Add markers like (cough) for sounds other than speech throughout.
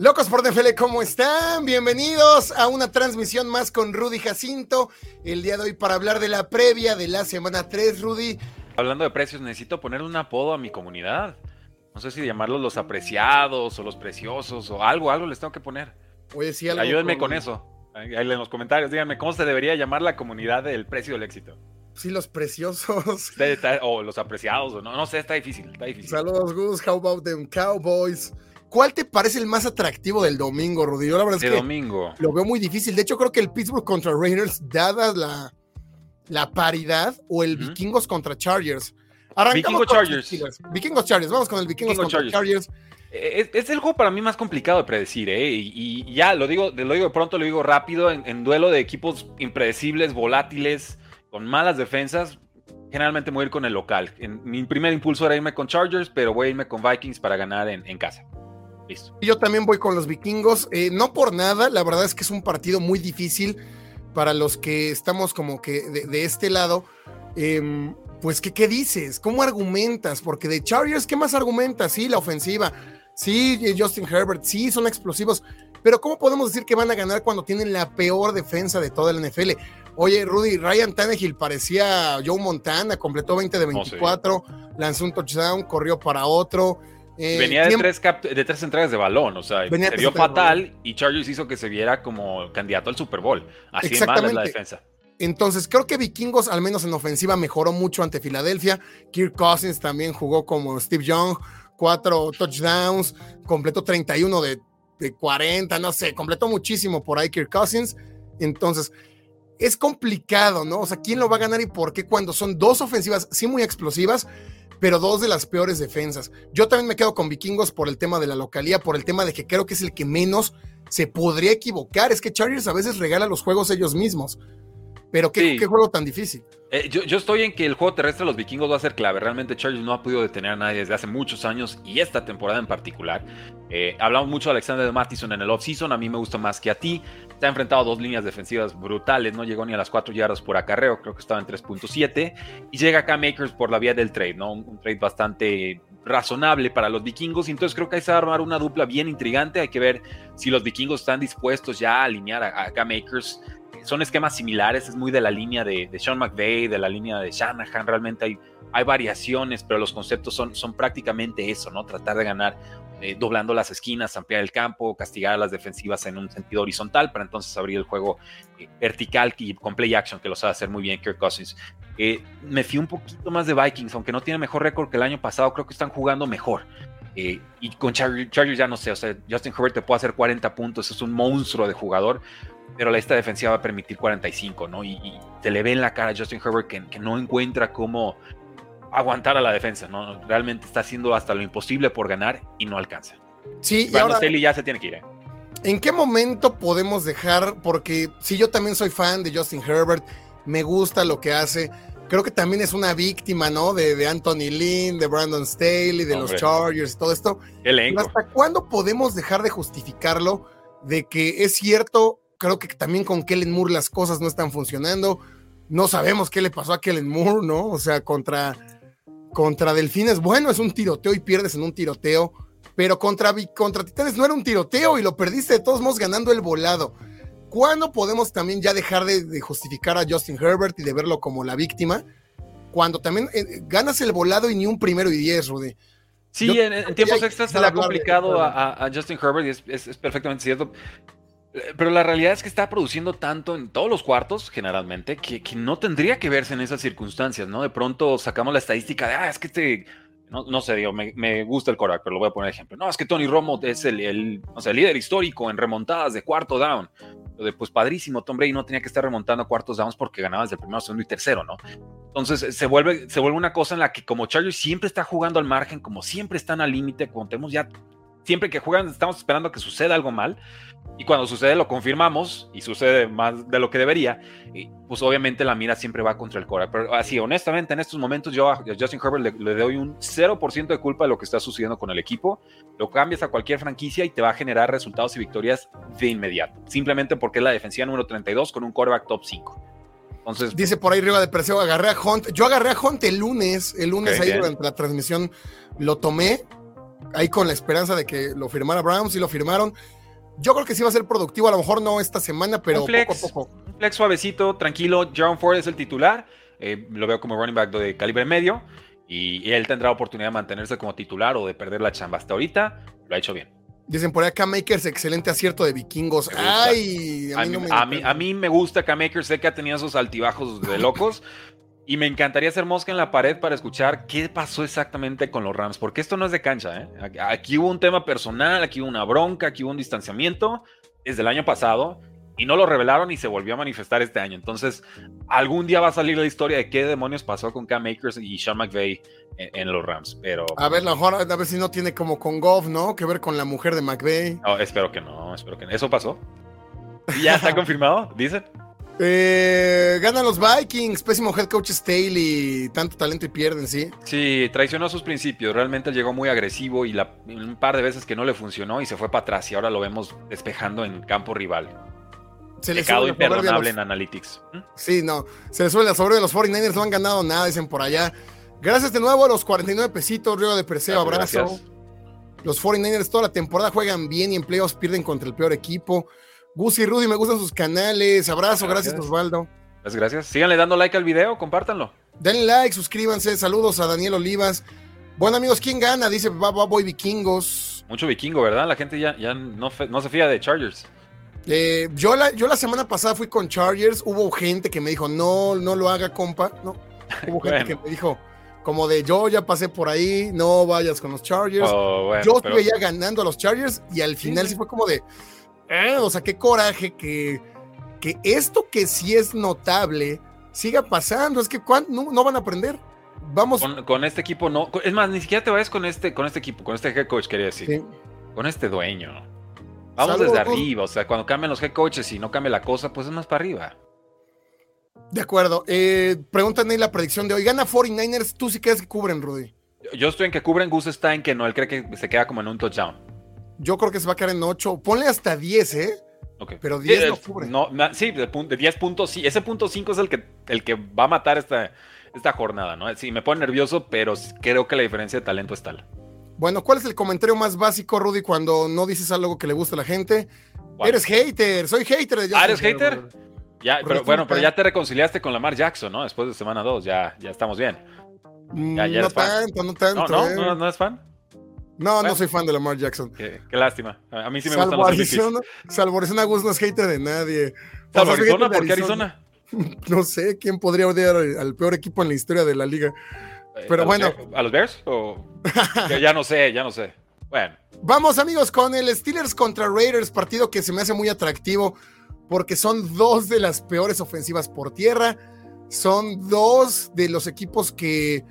Locos por NFL, ¿cómo están? Bienvenidos a una transmisión más con Rudy Jacinto. El día de hoy para hablar de la previa de la semana 3, Rudy. Hablando de precios, necesito poner un apodo a mi comunidad. No sé si llamarlos los apreciados o los preciosos o algo, algo les tengo que poner. Oye, sí, algo Ayúdenme con eso. Ahí en los comentarios, díganme cómo se debería llamar la comunidad del precio del éxito. Sí, los preciosos. O los apreciados, o no, no sé, está difícil, está difícil. Saludos, Gus. How about them Cowboys? ¿Cuál te parece el más atractivo del domingo, Rudy? Yo la verdad es De que domingo. lo veo muy difícil. De hecho, creo que el Pittsburgh contra Raiders, dada la, la paridad, o el. Vikingos contra Chargers. Arrancamos Vikingo con los Chargers. Vikingos Chargers. Vamos con el Vikingos Vikingo contra Chargers. Chargers. Es, es el juego para mí más complicado de predecir, ¿eh? Y, y ya, lo digo, lo digo de pronto, lo digo rápido, en, en duelo de equipos impredecibles, volátiles, con malas defensas, generalmente me voy a ir con el local. En- mi primer impulso era irme con Chargers, pero voy a irme con Vikings para ganar en, en casa. Listo. Yo también voy con los vikingos. eh, no por nada, la verdad es que es un partido muy difícil para los que estamos como que de, de este lado. Em, pues, ¿qué, ¿qué dices? ¿Cómo argumentas? Porque de Chargers, ¿qué más argumentas? Sí, la ofensiva. Sí, eh, Justin Herbert, sí, son explosivos. Pero ¿cómo podemos decir que van a ganar cuando tienen la peor defensa de toda la NFL? Oye, Rudy, Ryan Tannehill parecía Joe Montana, completó 20 de Oh, sí. 24, lanzó un touchdown, corrió para otro. Eh, Venía de tres, de tres entregas de balón, o sea, Venía se vio fatal y Chargers hizo que se viera como candidato al Super Bowl. Así de mala es la defensa. Entonces, creo que Vikingos, al menos en ofensiva, mejoró mucho ante Filadelfia. Kirk Cousins también jugó como Steve Young, cuatro touchdowns, completó 31 de, de 40, no sé, completó muchísimo por ahí Kirk Cousins. Entonces, es complicado, ¿no? O sea, ¿quién lo va a ganar y por qué cuando son dos ofensivas, sí muy explosivas, pero dos de las peores defensas? Yo también me quedo con Vikingos por el tema de la localía, por el tema de que creo que es el que menos se podría equivocar. Es que Chargers a veces regala los juegos ellos mismos. Pero qué, Sí. qué juego tan difícil. Eh, yo, yo estoy en que el juego terrestre de los vikingos va a ser clave. Realmente Chargers no ha podido detener a nadie desde hace muchos años y esta temporada en particular. Eh, hablamos mucho de Alexander Mattison en el offseason. A mí me gusta más que a ti. Se ha enfrentado a dos líneas defensivas brutales. No llegó ni a las 4 yardas por acarreo. Creo que estaba en 3.7. Y llega acá Makers por la vía del trade, ¿no? Un, un trade bastante razonable para los vikingos. Y entonces creo que ahí se va a armar una dupla bien intrigante. Hay que ver si los vikingos están dispuestos ya a alinear a, a Makers son esquemas similares, es muy de la línea de, de Sean McVay, de la línea de Shanahan, realmente hay, hay variaciones, pero los conceptos son, son prácticamente eso, ¿no? Tratar de ganar eh, doblando las esquinas, ampliar el campo, castigar a las defensivas en un sentido horizontal para entonces abrir el juego eh, vertical y con play action, que lo sabe hacer muy bien Kirk Cousins. Eh, me fío un poquito más de Vikings, aunque no tiene mejor récord que el año pasado, creo que están jugando mejor. Y con Chargers Chargers ya no sé, o sea, Justin Herbert te puede hacer 40 puntos, es un monstruo de jugador, pero esta defensiva va a permitir 45, ¿no? Y, y se le ve en la cara a Justin Herbert que, que, no encuentra cómo aguantar a la defensa, ¿no? Realmente está haciendo hasta lo imposible por ganar y no alcanza. Sí, y Brandon ahora, Staley ya se tiene que ir. ¿eh? ¿en qué momento podemos dejar? Porque si yo también soy fan de Justin Herbert, me gusta lo que hace. Creo que también es una víctima, ¿no? De, de Anthony Lynn, de Brandon Staley, de Hombre. los Chargers y todo esto. ¿Hasta cuándo podemos dejar de justificarlo? De que es cierto, creo que también con Kellen Moore las cosas no están funcionando. No sabemos qué le pasó a Kellen Moore, ¿no? O sea, contra, contra Delfines, bueno, es un tiroteo y pierdes en un tiroteo. Pero contra, contra Titanes no era un tiroteo y lo perdiste de todos modos ganando el volado. ¿Cuándo podemos también ya dejar de, de justificar a Justin Herbert y de verlo como la víctima? Cuando también eh, ganas el volado y ni un primero y diez, Rudy. Sí, Yo en, tiempos extras se le ha de- complicado a, a- a Justin Herbert y es, es- es perfectamente cierto. Eh, Pero la realidad es que está produciendo tanto en todos los cuartos, generalmente, que, que no tendría que verse en esas circunstancias, ¿no? De pronto sacamos la estadística de, ah, es que este, no, no sé, digo, me, me gusta el coreback, pero lo voy a poner ejemplo. No, es que Tony Romo es el, el, o sea, el líder histórico en remontadas de cuarto down. De, pues padrísimo, Tom Brady no tenía que estar remontando cuartos downs porque ganaba desde el primero, segundo y tercero, ¿no? Entonces se vuelve, se vuelve una cosa en la que como Chargers siempre está jugando al margen, como siempre están al límite, contemos ya siempre que juegan estamos esperando que suceda algo mal y cuando sucede lo confirmamos y sucede más de lo que debería, y pues obviamente la mira siempre va contra el Cora. Pero así, honestamente, en estos momentos yo a Justin Herbert le, doy un 0% de culpa de lo que está sucediendo con el equipo. Lo cambias a cualquier franquicia y te va a generar resultados y victorias de inmediato. Simplemente porque es la defensiva número 32 con un quarterback top 5. Entonces, Dice por ahí arriba de Perseo, agarré a Hunt. Yo agarré a Hunt el lunes, el lunes ahí durante la transmisión lo tomé, ahí con la esperanza de que lo firmara Browns y lo firmaron. Yo creo que sí va a ser productivo, a lo mejor no esta semana, pero poco a poco. Un flex suavecito, tranquilo. John Ford es el titular. Eh, lo veo como running back de calibre medio. Y él tendrá oportunidad de mantenerse como titular o de perder la chamba. Hasta ahorita lo ha hecho bien. Dicen por acá Makers, excelente acierto de vikingos. Ay, a mí, me a, mí, a mí me gusta Makers, sé que ha tenido esos altibajos de locos, Y me encantaría hacer mosca en la pared para escuchar qué pasó exactamente con los Rams, porque esto no es de cancha. ¿eh? Aquí hubo un tema personal, aquí hubo una bronca, aquí hubo un distanciamiento desde el año pasado y no lo revelaron y se volvió a manifestar este año. Entonces, algún día va a salir la historia de qué demonios pasó con Cam Akers y Sean McVay en, los Rams. Pero a ver, mejor a ver si no tiene como con Goff, ¿no? Que ver con la mujer de McVay. No, espero que no, espero que no. ¿Eso pasó? ¿Ya está (laughs) confirmado? Dicen. Eh, ganan los Vikings, pésimo head coach Staley, tanto talento y pierden, ¿sí? Sí, traicionó sus principios, realmente llegó muy agresivo y un par de veces que no le funcionó y se fue para atrás y ahora lo vemos despejando en campo rival. Se Pecado imperdonable en Analytics. ¿Mm? Sí, no, se le suele la sobre de los 49ers, no han ganado nada, dicen por allá. Gracias de nuevo a los 49 pesitos, Río de Perseo, abrazo. Los 49ers toda la temporada juegan bien y en playoffs pierden contra el peor equipo. Gus y Rudy, me gustan sus canales. Abrazo, gracias, Osvaldo. Muchas gracias. Síganle dando like al video, compártanlo. Denle like, suscríbanse. Saludos a Daniel Olivas. Bueno, amigos, ¿quién gana? Dice Boy Vikingos. Mucho vikingo, ¿verdad? La gente ya, ya no, no se fía de Chargers. Eh, yo, la, yo la semana pasada fui con Chargers. Hubo gente que me dijo, no, no lo haga, compa. No. Hubo (laughs) gente que me dijo, como de yo ya pasé por ahí, no vayas con los Chargers. Oh, yo estuve ya ganando a los Chargers y al final sí fue como de eh, o sea, qué coraje que, que esto que sí es notable siga pasando. Es que no, van a aprender. Vamos. Con, este equipo no. Es más, ni siquiera te vayas con este, con este equipo, con este head coach, quería decir. Con este dueño. Vamos desde arriba. O sea, cuando cambian los head coaches y no cambia la cosa, pues es más para arriba. De acuerdo. Eh, preguntan ahí la predicción de hoy. ¿Gana 49ers? ¿Tú sí crees que cubren, Rudy? Yo estoy en que cubren. Gus está en que no. Él cree que se queda como en un touchdown. Yo creo que se va a quedar en 8. Ponle hasta 10, ¿eh? Okay. Pero 10 no cubre. No, sí, de 10 puntos, sí. Ese punto 5 es el que, el que va a matar esta, esta jornada, ¿no? Sí, me pone nervioso, pero creo que la diferencia de talento es tal. Bueno, ¿cuál es el comentario más básico, Rudy, cuando no dices algo que le gusta a la gente? Eres hater, soy hater de ¿Ah, eres hater? Ya, pero, bueno, pero ya te reconciliaste con Lamar Jackson, ¿no? Después de semana 2, ya, ya estamos bien. Mm, no tanto, no tanto. No, no, no, no es fan. No, no soy fan de Lamar Jackson. Qué, lástima. A mí sí me salvo gustan los Arizona, Salvo Arizona, Gus no es hater de nadie. ¿Salvo Arizona? ¿Por qué Arizona? (laughs) No sé quién podría odiar al peor equipo en la historia de la liga. Eh, Pero bueno. ¿A los Bears? ¿O... ya no sé, ya no sé. Bueno. Vamos, amigos, con el Steelers contra Raiders, partido que se me hace muy atractivo porque son dos de las peores ofensivas por tierra. Son dos de los equipos que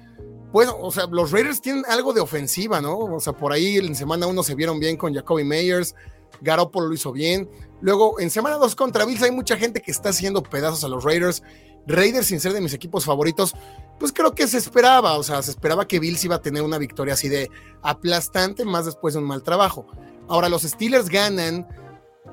bueno, o sea, los Raiders tienen algo de ofensiva, ¿no? O sea, por ahí en semana uno se vieron bien con Jacoby Meyers, Garoppolo lo hizo bien. Luego, en semana 2 contra Bills hay mucha gente que está haciendo pedazos a los Raiders. Raiders, sin ser de mis equipos favoritos, pues creo que se esperaba, o sea, se esperaba que Bills iba a tener una victoria así de aplastante, más después de un mal trabajo. Ahora, los Steelers ganan,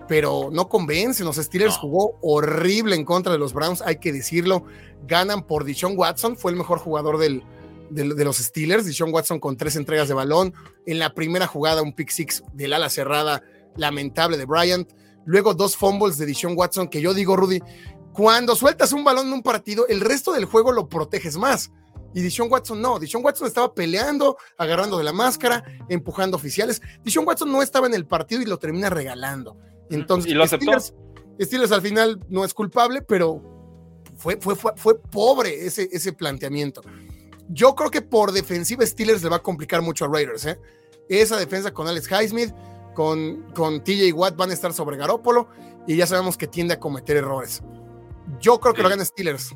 pero no convencen. Los Steelers jugó horrible en contra de los Browns, hay que decirlo. Ganan por Dishon Watson, fue el mejor jugador del, de, los Steelers, Dishon Watson con tres entregas de balón. En la primera jugada, un pick six del ala cerrada lamentable de Bryant. Luego dos fumbles de Dishon Watson, que yo digo, Rudy, cuando sueltas un balón en un partido, el resto del juego lo proteges más. Y Dishon Watson no, Dishon Watson estaba peleando, agarrando de la máscara, empujando oficiales. Dishon Watson no estaba en el partido y lo termina regalando. Entonces, ¿Y lo aceptó? Steelers, al final no es culpable, pero fue, fue, fue, fue pobre ese, ese planteamiento. Yo creo que por defensiva Steelers le va a complicar mucho a Raiders. ¿eh? Esa defensa con Alex Highsmith, con, con TJ Watt van a estar sobre Garópolo y ya sabemos que tiende a cometer errores. Yo creo que lo gana Steelers.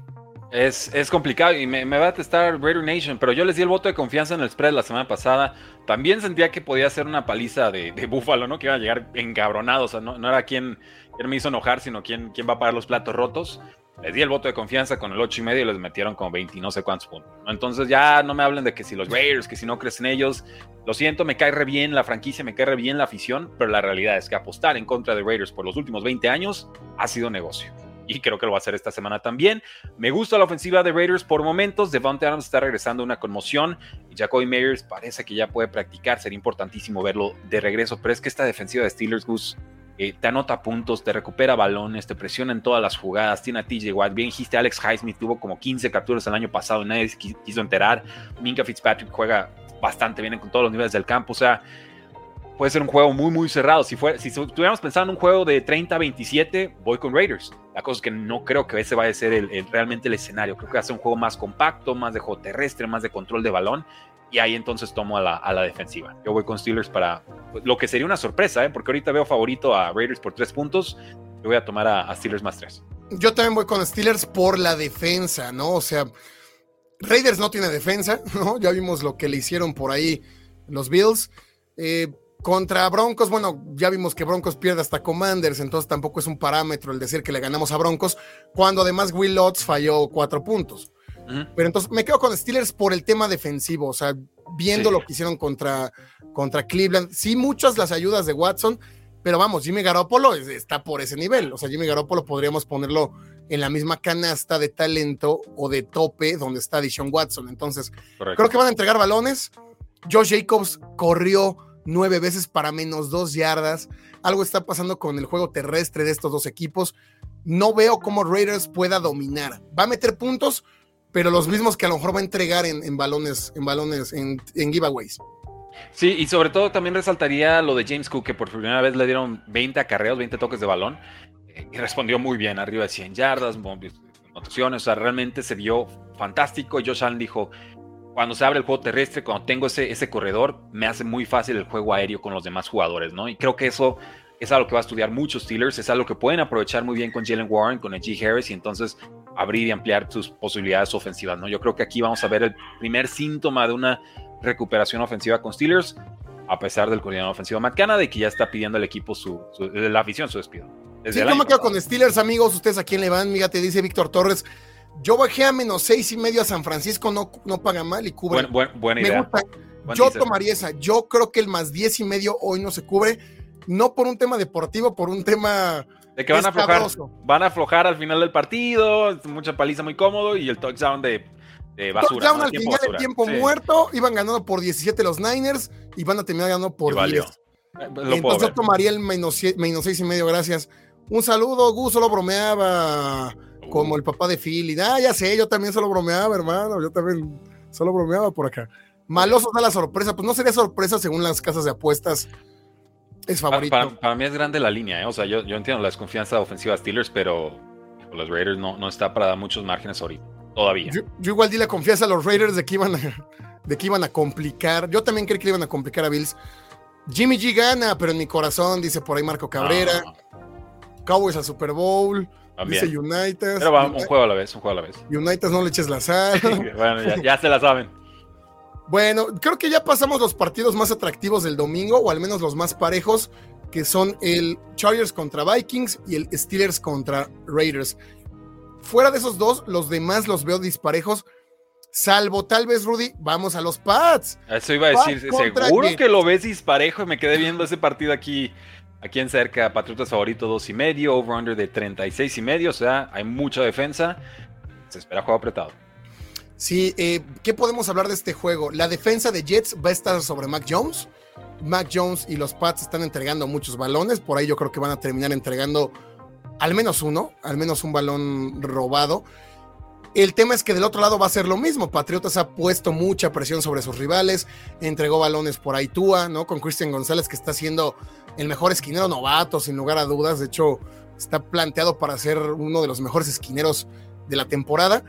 Es, es complicado y me, va a testar Raider Nation, pero yo les di el voto de confianza en el spread la semana pasada. También sentía que podía ser una paliza de, de Búfalo, ¿no? Que iba a llegar encabronado, o sea, no, no era quien, quien, me hizo enojar, sino quien, quien va a pagar los platos rotos. Les di el voto de confianza con el 8 y medio y les metieron como 20 y no sé cuántos puntos. Entonces ya no me hablen de que si los Raiders, que si no crees en ellos. Lo siento, me cae re bien la franquicia, me cae re bien la afición, pero la realidad es que apostar en contra de Raiders por los últimos 20 años ha sido negocio y creo que lo va a hacer esta semana también. Me gusta la ofensiva de Raiders por momentos. Devontae Adams está regresando a una conmoción y Jacoby Meyers parece que ya puede practicar. Sería importantísimo verlo de regreso, pero es que esta defensiva de Steelers, Goose, eh, te anota puntos, te recupera balones, te presiona en todas las jugadas. Tiene a TJ Watt. Bien dijiste, Alex Highsmith tuvo como 15 capturas el año pasado y nadie quiso enterar. Minka Fitzpatrick juega bastante bien con todos los niveles del campo. O sea, puede ser un juego muy, muy cerrado. Si, fue, si estuviéramos pensando en un juego de 30-27, voy con Raiders. La cosa es que no creo que ese vaya a ser el, realmente el escenario. Creo que va a ser un juego más compacto, más de juego terrestre, más de control de balón. Y ahí entonces tomo a la, a la defensiva. Yo voy con Steelers para pues, lo que sería una sorpresa, ¿eh? porque ahorita veo favorito a Raiders por tres puntos. Yo voy a tomar a, Steelers más tres. Yo también voy con Steelers por la defensa, ¿no? O sea, Raiders no tiene defensa, (laughs) ¿no? Ya vimos lo que le hicieron por ahí los Bills. Eh, contra Broncos, bueno, ya vimos que Broncos pierde hasta Commanders, entonces tampoco es un parámetro el decir que le ganamos a Broncos, cuando además Will Lutz falló cuatro puntos. Pero entonces me quedo con Steelers por el tema defensivo, o sea, viendo lo que hicieron contra, contra Cleveland. Sí, muchas las ayudas de Watson, pero vamos, Jimmy Garoppolo está por ese nivel. O sea, Jimmy Garoppolo podríamos ponerlo en la misma canasta de talento o de tope donde está Dishon Watson. Entonces, creo que van a entregar balones. Josh Jacobs corrió nueve veces para menos dos yardas. Algo está pasando con el juego terrestre de estos dos equipos. No veo cómo Raiders pueda dominar. Va a meter puntos, pero los mismos que a lo mejor va a entregar en, balones, en balones, en, giveaways. Sí, y sobre todo también resaltaría lo de James Cook, que por primera vez le dieron 20 acarreos, 20 toques de balón, eh, y respondió muy bien, arriba de 100 yardas, anotaciones, o sea, realmente se vio fantástico. Josh Allen dijo, cuando se abre el juego terrestre, cuando tengo ese, ese corredor, me hace muy fácil el juego aéreo con los demás jugadores, ¿no? Y creo que eso es algo que va a estudiar muchos Steelers, es algo que pueden aprovechar muy bien con Jalen Warren, con G. Harris y entonces abrir y ampliar sus posibilidades ofensivas, ¿no? Yo creo que aquí vamos a ver el primer síntoma de una recuperación ofensiva con Steelers, a pesar del coordinador ofensivo Matt Canada y que ya está pidiendo al equipo su, la afición su despido. sí, no me quedo con Steelers, amigos. ¿Ustedes a quién le van? Mira, te dice Víctor Torres. Yo bajé a menos seis y medio a San Francisco, no, no paga mal y cubre. buena idea. Yo tomaría esa. Yo creo que el más diez y medio hoy no se cubre, no por un tema deportivo, por un tema. De que van a aflojar. Van a aflojar al final del partido, mucha paliza muy cómodo y el touchdown de, de basura. Touchdown al final del tiempo muerto, iban ganando por 17 los Niners y van a terminar ganando por 10. Eh, Entonces yo tomaría el menos, menos seis y medio, gracias. Un saludo, Gus, solo bromeaba como el papá de Philly. Ah, ya sé, yo también solo bromeaba, hermano. Yo también solo bromeaba por acá. Maloso da la sorpresa. Pues no sería sorpresa según las casas de apuestas. Es favorito. Para, mí es grande la línea, ¿eh? O sea, yo, yo entiendo la desconfianza ofensiva de Steelers, pero los Raiders no, no está para dar muchos márgenes ahorita. Todavía. Yo, igual di la confianza a los Raiders de que iban a, de que iban a complicar. Yo también creí que iban a complicar a Bills. Jimmy G gana, pero en mi corazón, dice por ahí Marco Cabrera. Ah. Cowboys al Super Bowl. Dice United. Pero va, un juego a la vez, un juego a la vez. United no le eches la sal. (laughs) bueno, ya, se la saben. Bueno, creo que ya pasamos los partidos más atractivos del domingo, o al menos los más parejos, que son el Chargers contra Vikings y el Steelers contra Raiders. Fuera de esos dos, los demás los veo disparejos, salvo tal vez Rudy, vamos a los Pats. Eso iba a decir, seguro que lo ves disparejo y me quedé viendo ese partido aquí Aquí en cerca, Patriotas favorito 2 y medio, over-under de 36 y medio, o sea, hay mucha defensa. Se espera juego apretado. Sí, eh, ¿qué podemos hablar de este juego? La defensa de Jets va a estar sobre Mac Jones. Mac Jones y los Pats están entregando muchos balones, por ahí yo creo que van a terminar entregando al menos uno, al menos un balón robado. El tema es que del otro lado va a ser lo mismo. Patriotas ha puesto mucha presión sobre sus rivales, entregó balones por ahí Tua, ¿no? Con Christian González que está haciendo el mejor esquinero novato, sin lugar a dudas. De hecho, está planteado para ser uno de los mejores esquineros de la temporada.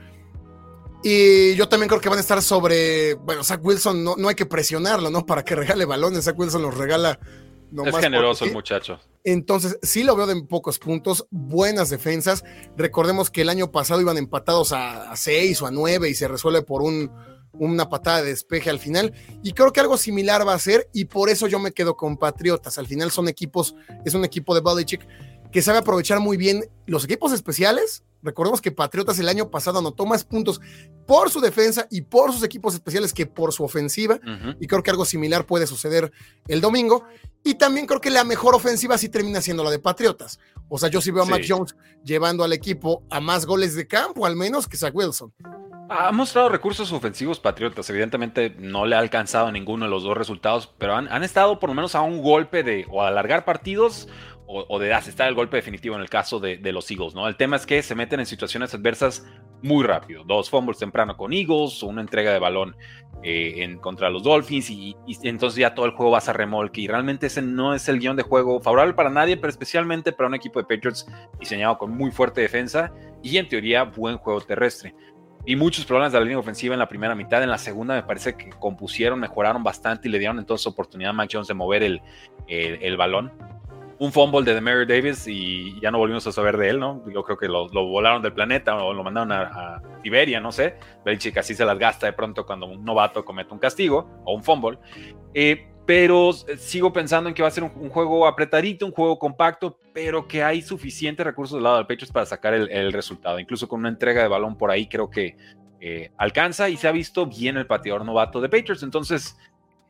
Y yo también creo que van a estar sobre, bueno, Zach Wilson no, no hay que presionarlo, ¿no? Para que (laughs) regale balones, Zach Wilson los regala. es generoso el muchacho. Entonces, sí lo veo de pocos puntos, buenas defensas. Recordemos que el año pasado iban empatados a, 6 o a 9 y se resuelve por un, una patada de despeje al final. Y creo que algo similar va a ser, y por eso yo me quedo con Patriotas. Al final son equipos, es un equipo de Belichick que sabe aprovechar muy bien los equipos especiales. Recordemos que Patriotas el año pasado anotó más puntos por su defensa y por sus equipos especiales que por su ofensiva. Y creo que algo similar puede suceder el domingo. Y también creo que la mejor ofensiva sí termina siendo la de Patriotas. O sea, yo sí veo a Mac Jones llevando al equipo a más goles de campo, al menos que Zach Wilson. Ha mostrado recursos ofensivos Patriotas. Evidentemente no le ha alcanzado ninguno de los dos resultados, pero han, han estado por lo menos a un golpe de o alargar partidos o, de asestar el golpe definitivo en el caso de, los Eagles, ¿no? El tema es que se meten en situaciones adversas muy rápido. Dos fumbles temprano con Eagles, una entrega de balón eh, en, contra los Dolphins y, entonces ya todo el juego va a remolque y realmente ese no es el guion de juego favorable para nadie, pero especialmente para un equipo de Patriots diseñado con muy fuerte defensa y en teoría buen juego terrestre. Y muchos problemas de la línea ofensiva en la primera mitad. En la segunda me parece que compusieron, mejoraron bastante y le dieron entonces oportunidad a Mac Jones de mover el, el balón un fumble de Mary Davis y ya no volvimos a saber de él, ¿no? Yo creo que lo, volaron del planeta o lo mandaron a, Siberia, no sé. Belichick así se las gasta de pronto cuando un novato comete un castigo o un fumble. Eh, pero sigo pensando en que va a ser un, juego apretadito, un juego compacto, pero que hay suficientes recursos del lado del Patriots para sacar el, resultado. Incluso con una entrega de balón por ahí creo que eh, alcanza y se ha visto bien el pateador novato de Patriots. Entonces,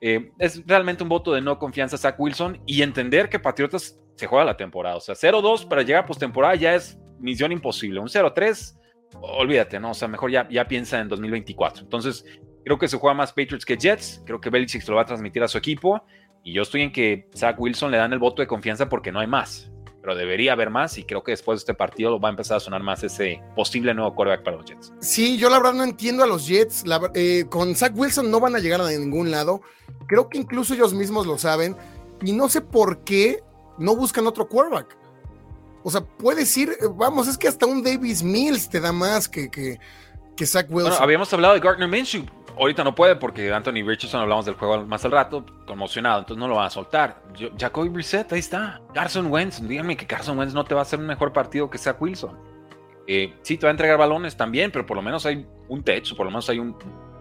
eh, es realmente un voto de no confianza a Zach Wilson y entender que Patriotas se juega la temporada. O sea, 0-2 para llegar a postemporada ya es misión imposible. Un 0-3, olvídate, ¿no? O sea, mejor ya, ya piensa en 2024. Entonces, creo que se juega más Patriots que Jets. Creo que Belichick se lo va a transmitir a su equipo. Y yo estoy en que Zach Wilson le dan el voto de confianza porque no hay más. Pero debería haber más y creo que después de este partido va a empezar a sonar más ese posible nuevo quarterback para los Jets. Sí, yo la verdad no entiendo a los Jets. Eh, con Zach Wilson no van a llegar a ningún lado. Creo que incluso ellos mismos lo saben. Y no sé por qué no buscan otro quarterback. O sea, puedes ir, vamos, es que hasta un Davis Mills te da más que, que, que Zach Wilson. Bueno, habíamos hablado de Gardner Minshew. Ahorita no puede porque Anthony Richardson hablamos del juego más al rato, conmocionado, entonces no lo van a soltar. Jacoby Brissett, ahí está. Carson Wentz, dígame que Carson Wentz no te va a hacer un mejor partido que Zach Wilson. Eh, sí, te va a entregar balones también, pero por lo menos hay un techo, por lo menos hay un,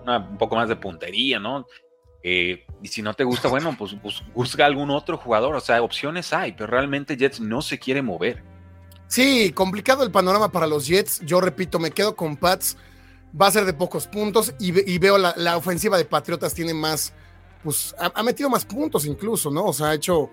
un poco más de puntería, ¿no? Eh, y si no te gusta, (laughs) bueno, pues, pues, busca algún otro jugador. O sea, opciones hay, pero realmente Jets no se quiere mover. Sí, complicado el panorama para los Jets. Yo repito, me quedo con Pats. Va a ser de pocos puntos y, veo la, ofensiva de Patriotas tiene más, pues ha, metido más puntos incluso, ¿no? O sea, ha hecho,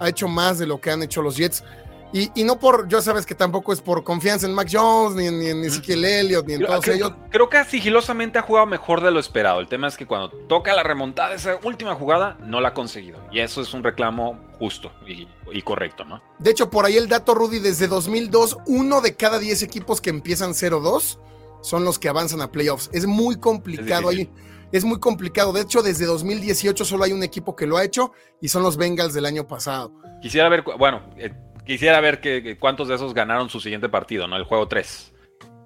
ha hecho más de lo que han hecho los Jets. Y, no por, yo sabes que tampoco es por confianza en Mac Jones, ni, en Ezekiel Elliott, ni en todos creo, ellos. Creo que sigilosamente ha jugado mejor de lo esperado. El tema es que cuando toca la remontada, esa última jugada, no la ha conseguido. Y eso es un reclamo justo y, correcto, ¿no? De hecho, por ahí el dato, Rudy, desde 2002, uno de cada 10 equipos que empiezan 0-2 son los que avanzan a playoffs. Es muy complicado ahí. Es muy complicado. De hecho, desde 2018 solo hay un equipo que lo ha hecho y son los Bengals del año pasado. Quisiera ver, bueno, eh, Quisiera ver que, cuántos de esos ganaron su siguiente partido, ¿no? El juego 3.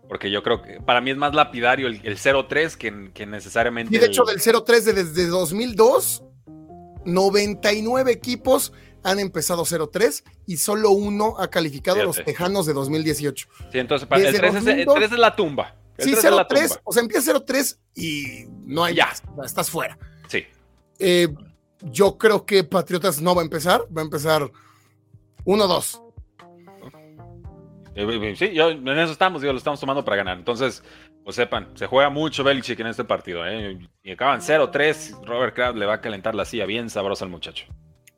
Porque yo creo que para mí es más lapidario el, 0-3 que, necesariamente. Y de hecho, del 0-3 de desde 2002, 99 equipos han empezado 0-3 y solo uno ha calificado a los Tejanos de 2018. Sí, entonces el 3, es, la tumba. Sí, 0-3, o sea, empieza 0-3 y no hay ya. estás fuera. Sí. Eh, yo creo que Patriotas no va a empezar, va a empezar 1-2. Eh, eh, sí, yo, en eso estamos, digo, lo estamos tomando para ganar. Entonces, pues sepan, se juega mucho Belichick en este partido. ¿eh? Y acaban 0-3. Robert Kraft le va a calentar la silla bien sabrosa al muchacho.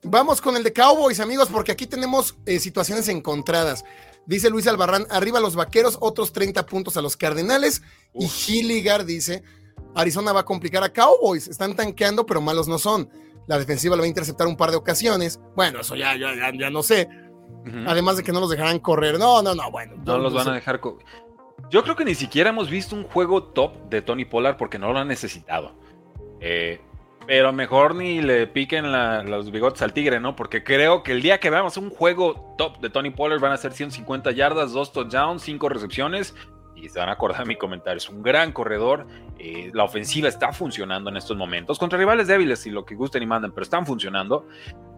Vamos con el de Cowboys, amigos, porque aquí tenemos situaciones encontradas. Dice Luis Albarrán, arriba los vaqueros, otros 30 puntos a los Cardenales. Y Hilligar dice, Arizona va a complicar a Cowboys. Están tanqueando, pero malos no son la defensiva lo va a interceptar un par de ocasiones. Bueno, eso ya, ya, ya, no sé. Además de que no los dejarán correr. No, no, no, bueno. No los van a dejar Yo creo que ni siquiera hemos visto un juego top de Tony Pollard porque no lo han necesitado. Eh, pero mejor ni le piquen los bigotes al tigre, ¿no? Porque creo que el día que veamos un juego top de Tony Pollard van a ser 150 yardas, 2 touchdowns, 5 recepciones. Se van a acordar de mi comentario, es un gran corredor, eh, la ofensiva está funcionando en estos momentos, contra rivales débiles y lo que gusten y manden, pero están funcionando.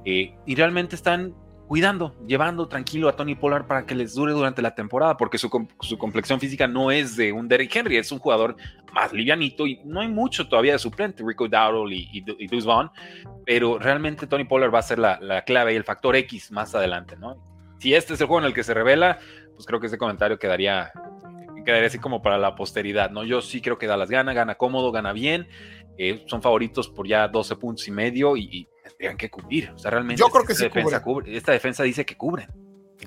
Eh, y realmente están cuidando, llevando tranquilo a Tony Pollard para que les dure durante la temporada, porque su, complexión física no es de un Derrick Henry, es un jugador más livianito y no hay mucho todavía de suplente, Rico Dowdle y, y, Deuce Vaughn, pero realmente Tony Pollard va a ser la, clave y el factor X más adelante, ¿no? Si este es el juego en el que se revela, pues creo que ese comentario quedaría, quedaría así como para la posteridad, ¿no? Yo sí creo que Dallas gana, gana cómodo, gana bien, eh, son favoritos por ya 12 puntos y medio y tendrían que cubrir. O sea, realmente Yo creo que esta, defensa cubre. esta defensa dice que cubren.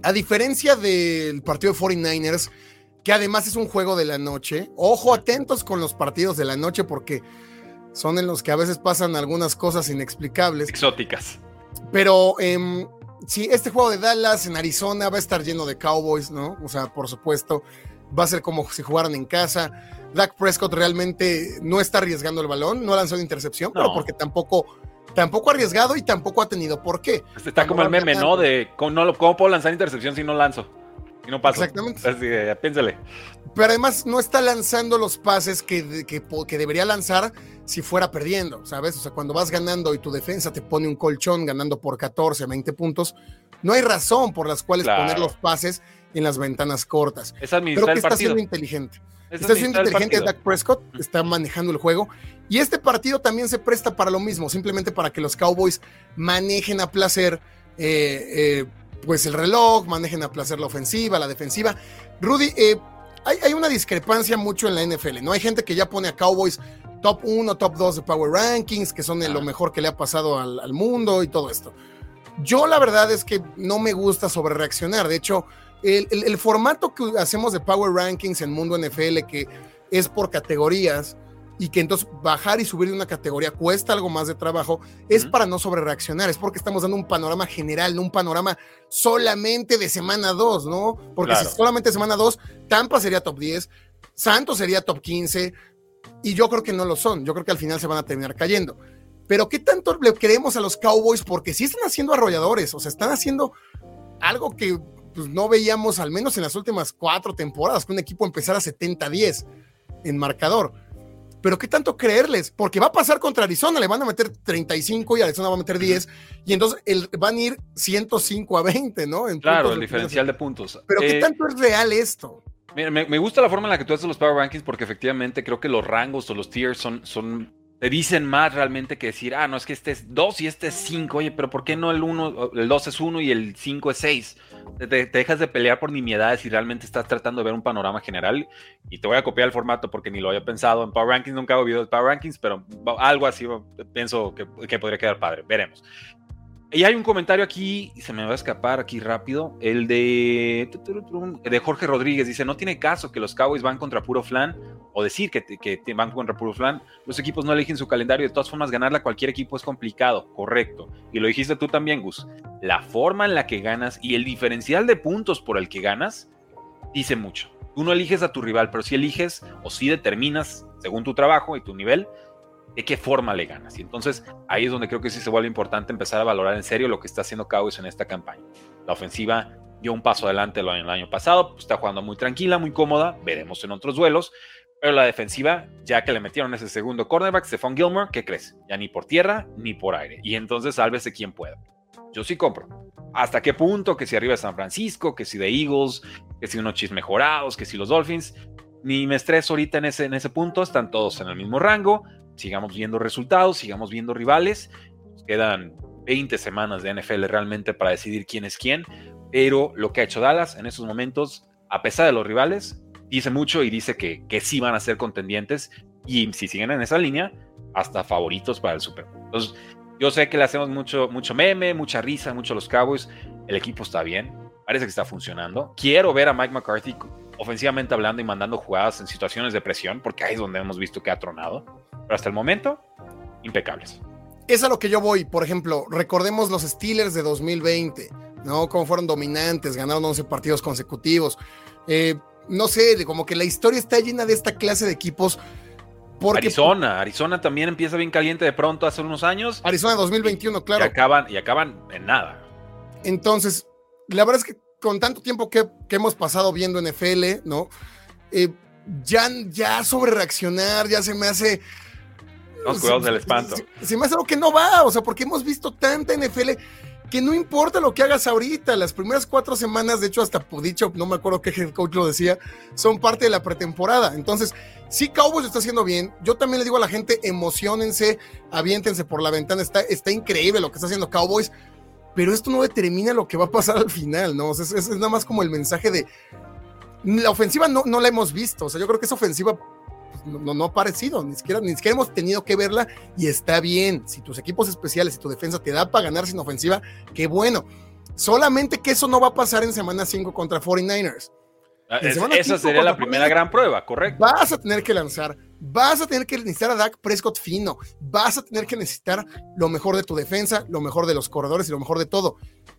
A diferencia del partido de 49ers, que además es un juego de la noche, ojo atentos con los partidos de la noche porque son en los que a veces pasan algunas cosas inexplicables. Exóticas. Pero eh, sí, este juego de Dallas en Arizona va a estar lleno de Cowboys, ¿no? O sea, por supuesto, va a ser como si jugaran en casa. Dak Prescott realmente no está arriesgando el balón, no lanzó una intercepción, pero porque tampoco tampoco arriesgado y tampoco ha tenido por qué. Está como el meme, ¿no? De ¿cómo, puedo lanzar intercepción si no lanzo? Si no paso. Exactamente. Así, piénsale. Pero además no está lanzando los pases que, que, que, debería lanzar si fuera perdiendo, ¿sabes? O sea, cuando vas ganando y tu defensa te pone un colchón ganando por 14, 20 puntos, no hay razón por las cuales poner los pases en las ventanas cortas. Es Pero que está siendo inteligente. Está siendo inteligente Dak Prescott, está manejando el juego y este partido también se presta para lo mismo, simplemente para que los Cowboys manejen a placer eh, eh, pues el reloj, manejen a placer la ofensiva, la defensiva. Rudy, eh, hay, una discrepancia mucho en la NFL, ¿no? Hay gente que ya pone a Cowboys top 1, top 2 de Power Rankings, que son lo mejor que le ha pasado al, mundo y todo esto. Yo la verdad es que no me gusta sobre reaccionar. De hecho, el, el formato que hacemos de Power Rankings en mundo NFL, que es por categorías, y que entonces bajar y subir de una categoría cuesta algo más de trabajo, es para no sobrereaccionar, es porque estamos dando un panorama general, no un panorama solamente de semana 2, ¿no? Porque si solamente semana 2, Tampa sería top 10, Santos sería top 15, y yo creo que no lo son, yo creo que al final se van a terminar cayendo. Pero ¿qué tanto le queremos a los Cowboys? Porque sí están haciendo arrolladores, o sea, están haciendo algo que pues, no veíamos al menos en las últimas cuatro temporadas, que un equipo empezara 70-10 en marcador pero ¿qué tanto creerles? Porque va a pasar contra Arizona, le van a meter 35 y Arizona va a meter 10, y entonces el, van a ir 105 a 20, ¿no? claro, el diferencial de puntos. Pero ¿qué eh, tanto es real esto? Mira, me, gusta la forma en la que tú haces los Power Rankings porque efectivamente creo que los rangos o los tiers son, son te dicen más realmente que decir, ah, no, es que este es 2 y este es 5, oye, pero ¿por qué no el 1, el 2 es 1 y el 5 es 6? Te, dejas de pelear por nimiedades y realmente estás tratando de ver un panorama general y te voy a copiar el formato porque ni lo había pensado en Power Rankings, nunca hago videos de Power Rankings, pero algo así pienso que podría quedar padre, veremos. Y hay un comentario aquí, y se me va a escapar aquí rápido, el de, de Jorge Rodríguez, dice, no tiene caso que los Cowboys van contra puro flan, o decir que, que van contra puro flan, los equipos no eligen su calendario, de todas formas ganarla a cualquier equipo es complicado, correcto, y lo dijiste tú también, Gus, la forma en la que ganas y el diferencial de puntos por el que ganas, dice mucho. Tú no eliges a tu rival, pero si eliges o si determinas, según tu trabajo y tu nivel, de qué forma le ganas. Y entonces ahí es donde creo que sí se vuelve importante empezar a valorar en serio lo que está haciendo Cowboys en esta campaña. La ofensiva dio un paso adelante el año, pasado, pues, está jugando muy tranquila, muy cómoda, veremos en otros duelos, pero la defensiva, ya que le metieron ese segundo cornerback, Stephon Gilmore, ¿qué crees? Ya ni por tierra ni por aire. Y entonces sálvese quien pueda. Yo sí compro. ¿Hasta qué punto? Que si arriba de San Francisco, que si de Eagles, que si unos chis mejorados, que si los Dolphins. Ni me estreso ahorita en ese, en ese punto, están todos en el mismo rango sigamos viendo resultados, sigamos viendo rivales. quedan 20 semanas de NFL realmente para decidir quién es quién, pero lo que ha hecho Dallas en esos momentos, a pesar de los rivales, dice mucho y dice que, que sí van a ser contendientes y si siguen en esa línea, hasta favoritos para el Super Bowl. Entonces, yo sé que le hacemos mucho, mucho meme, mucha risa, mucho los Cowboys. El equipo está bien, parece que está funcionando. Quiero ver a Mike McCarthy ofensivamente hablando y mandando jugadas en situaciones de presión, porque ahí es donde hemos visto que ha tronado. Pero hasta el momento, impecables. Es a lo que yo voy. Por ejemplo, recordemos los Steelers de 2020, ¿no? Cómo fueron dominantes, ganaron 11 partidos consecutivos. Eh, no sé, como que la historia está llena de esta clase de equipos. Porque, Arizona, Arizona también empieza bien caliente de pronto hace unos años. Arizona 2021, claro. Y acaban, y acaban en nada. Entonces, la verdad es que con tanto tiempo que, hemos pasado viendo NFL, ¿no? Eh, ya, ya sobre reaccionar, ya se me hace los del espanto. Se, me hace algo que no va, o sea, porque hemos visto tanta NFL que no importa lo que hagas ahorita, las primeras cuatro semanas, de hecho, hasta dicho, no me acuerdo qué head coach lo decía, son parte de la pretemporada. Entonces, sí, Cowboys lo está haciendo bien. Yo también le digo a la gente, emocionense, aviéntense por la ventana. Está, está increíble lo que está haciendo Cowboys, pero esto no determina lo que va a pasar al final, ¿no? es, es, nada más como el mensaje de. La ofensiva no, no la hemos visto. O sea, yo creo que esa ofensiva no, no, ha parecido, ni siquiera, ni siquiera hemos tenido que verla y está bien. Si tus equipos especiales y tu defensa te da para ganar sin ofensiva, qué bueno. Solamente que eso no va a pasar en semana 5 contra 49ers. Ah, esa sería la primera gran prueba, correcto. Vas a tener que lanzar, vas a tener que necesitar a Dak Prescott fino, vas a tener que necesitar lo mejor de tu defensa, lo mejor de los corredores y lo mejor de todo.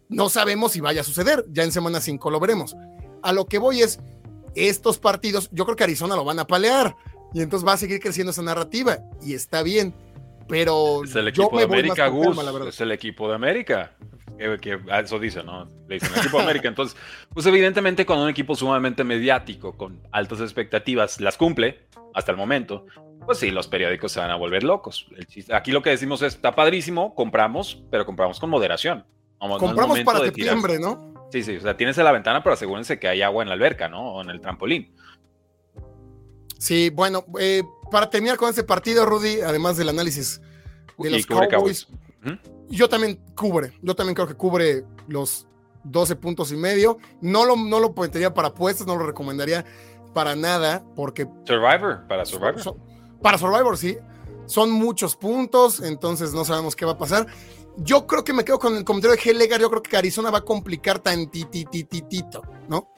No sabemos si vaya a suceder, ya en semana 5 lo veremos. A lo que voy es, estos partidos, yo creo que Arizona lo van a palear. Y entonces va a seguir creciendo esa narrativa y está bien. Pero es el equipo de América, Gus. es el equipo de América. Que, eso dice, ¿no? Le dicen equipo de América. Entonces, pues evidentemente cuando un equipo sumamente mediático, con altas expectativas, las cumple hasta el momento, pues sí, los periódicos se van a volver locos. aquí lo que decimos es, está padrísimo, compramos, pero compramos con moderación. compramos para septiembre, ¿no? Sí, sí, o sea, tienes la ventana, pero asegúrense que hay agua en la alberca, ¿no? O en el trampolín. Sí, bueno, eh, para terminar con este partido, Rudy, además del análisis de los Cowboys, yo también cubre, yo también creo que cubre los 12 puntos y medio. No lo, no lo pondría para apuestas, no lo recomendaría para nada, porque... Survivor, para Survivor. para Survivor, sí. Son muchos puntos, entonces no sabemos qué va a pasar. Yo creo que me quedo con el comentario de Helegar, yo creo que Arizona va a complicar tantitititito, ¿no?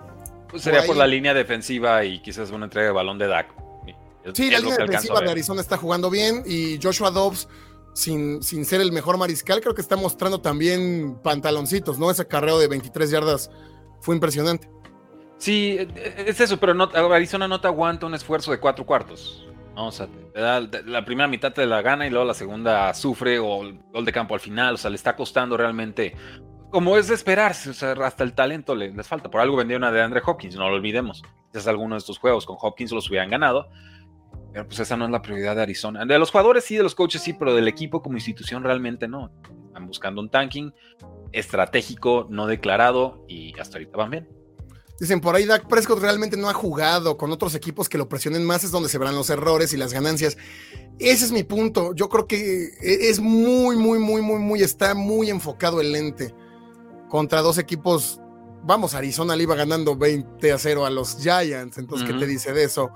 Pues sería por, la línea defensiva y quizás una entrega de balón de Dak. sí, la línea defensiva de Arizona está jugando bien y Joshua Dobbs, sin, sin ser el mejor mariscal, creo que está mostrando también pantaloncitos, ¿no? Ese carreo de 23 yardas fue impresionante. Sí, es eso, pero no, Arizona no te aguanta un esfuerzo de cuatro cuartos. o sea, la primera mitad te la gana y luego la segunda sufre o el gol de campo al final. O sea, le está costando realmente como es de esperarse, o sea, hasta el talento les, falta. Por algo vendieron a de Andre Hopkins, no lo olvidemos. Quizás alguno de estos juegos con Hopkins los hubieran ganado. Pero pues esa no es la prioridad de Arizona. De los jugadores sí, de los coaches sí, pero del equipo como institución realmente no. Están buscando un tanking estratégico, no declarado y hasta ahorita van bien. Dicen por ahí, Dak Prescott realmente no ha jugado con otros equipos que lo presionen más, es donde se verán los errores y las ganancias. Ese es mi punto. Yo creo que e-, es muy, muy, muy, muy, muy, está muy enfocado el lente contra dos equipos. Vamos, Arizona le iba ganando 20 a 0 a los Giants, entonces, ¿qué te dice de eso?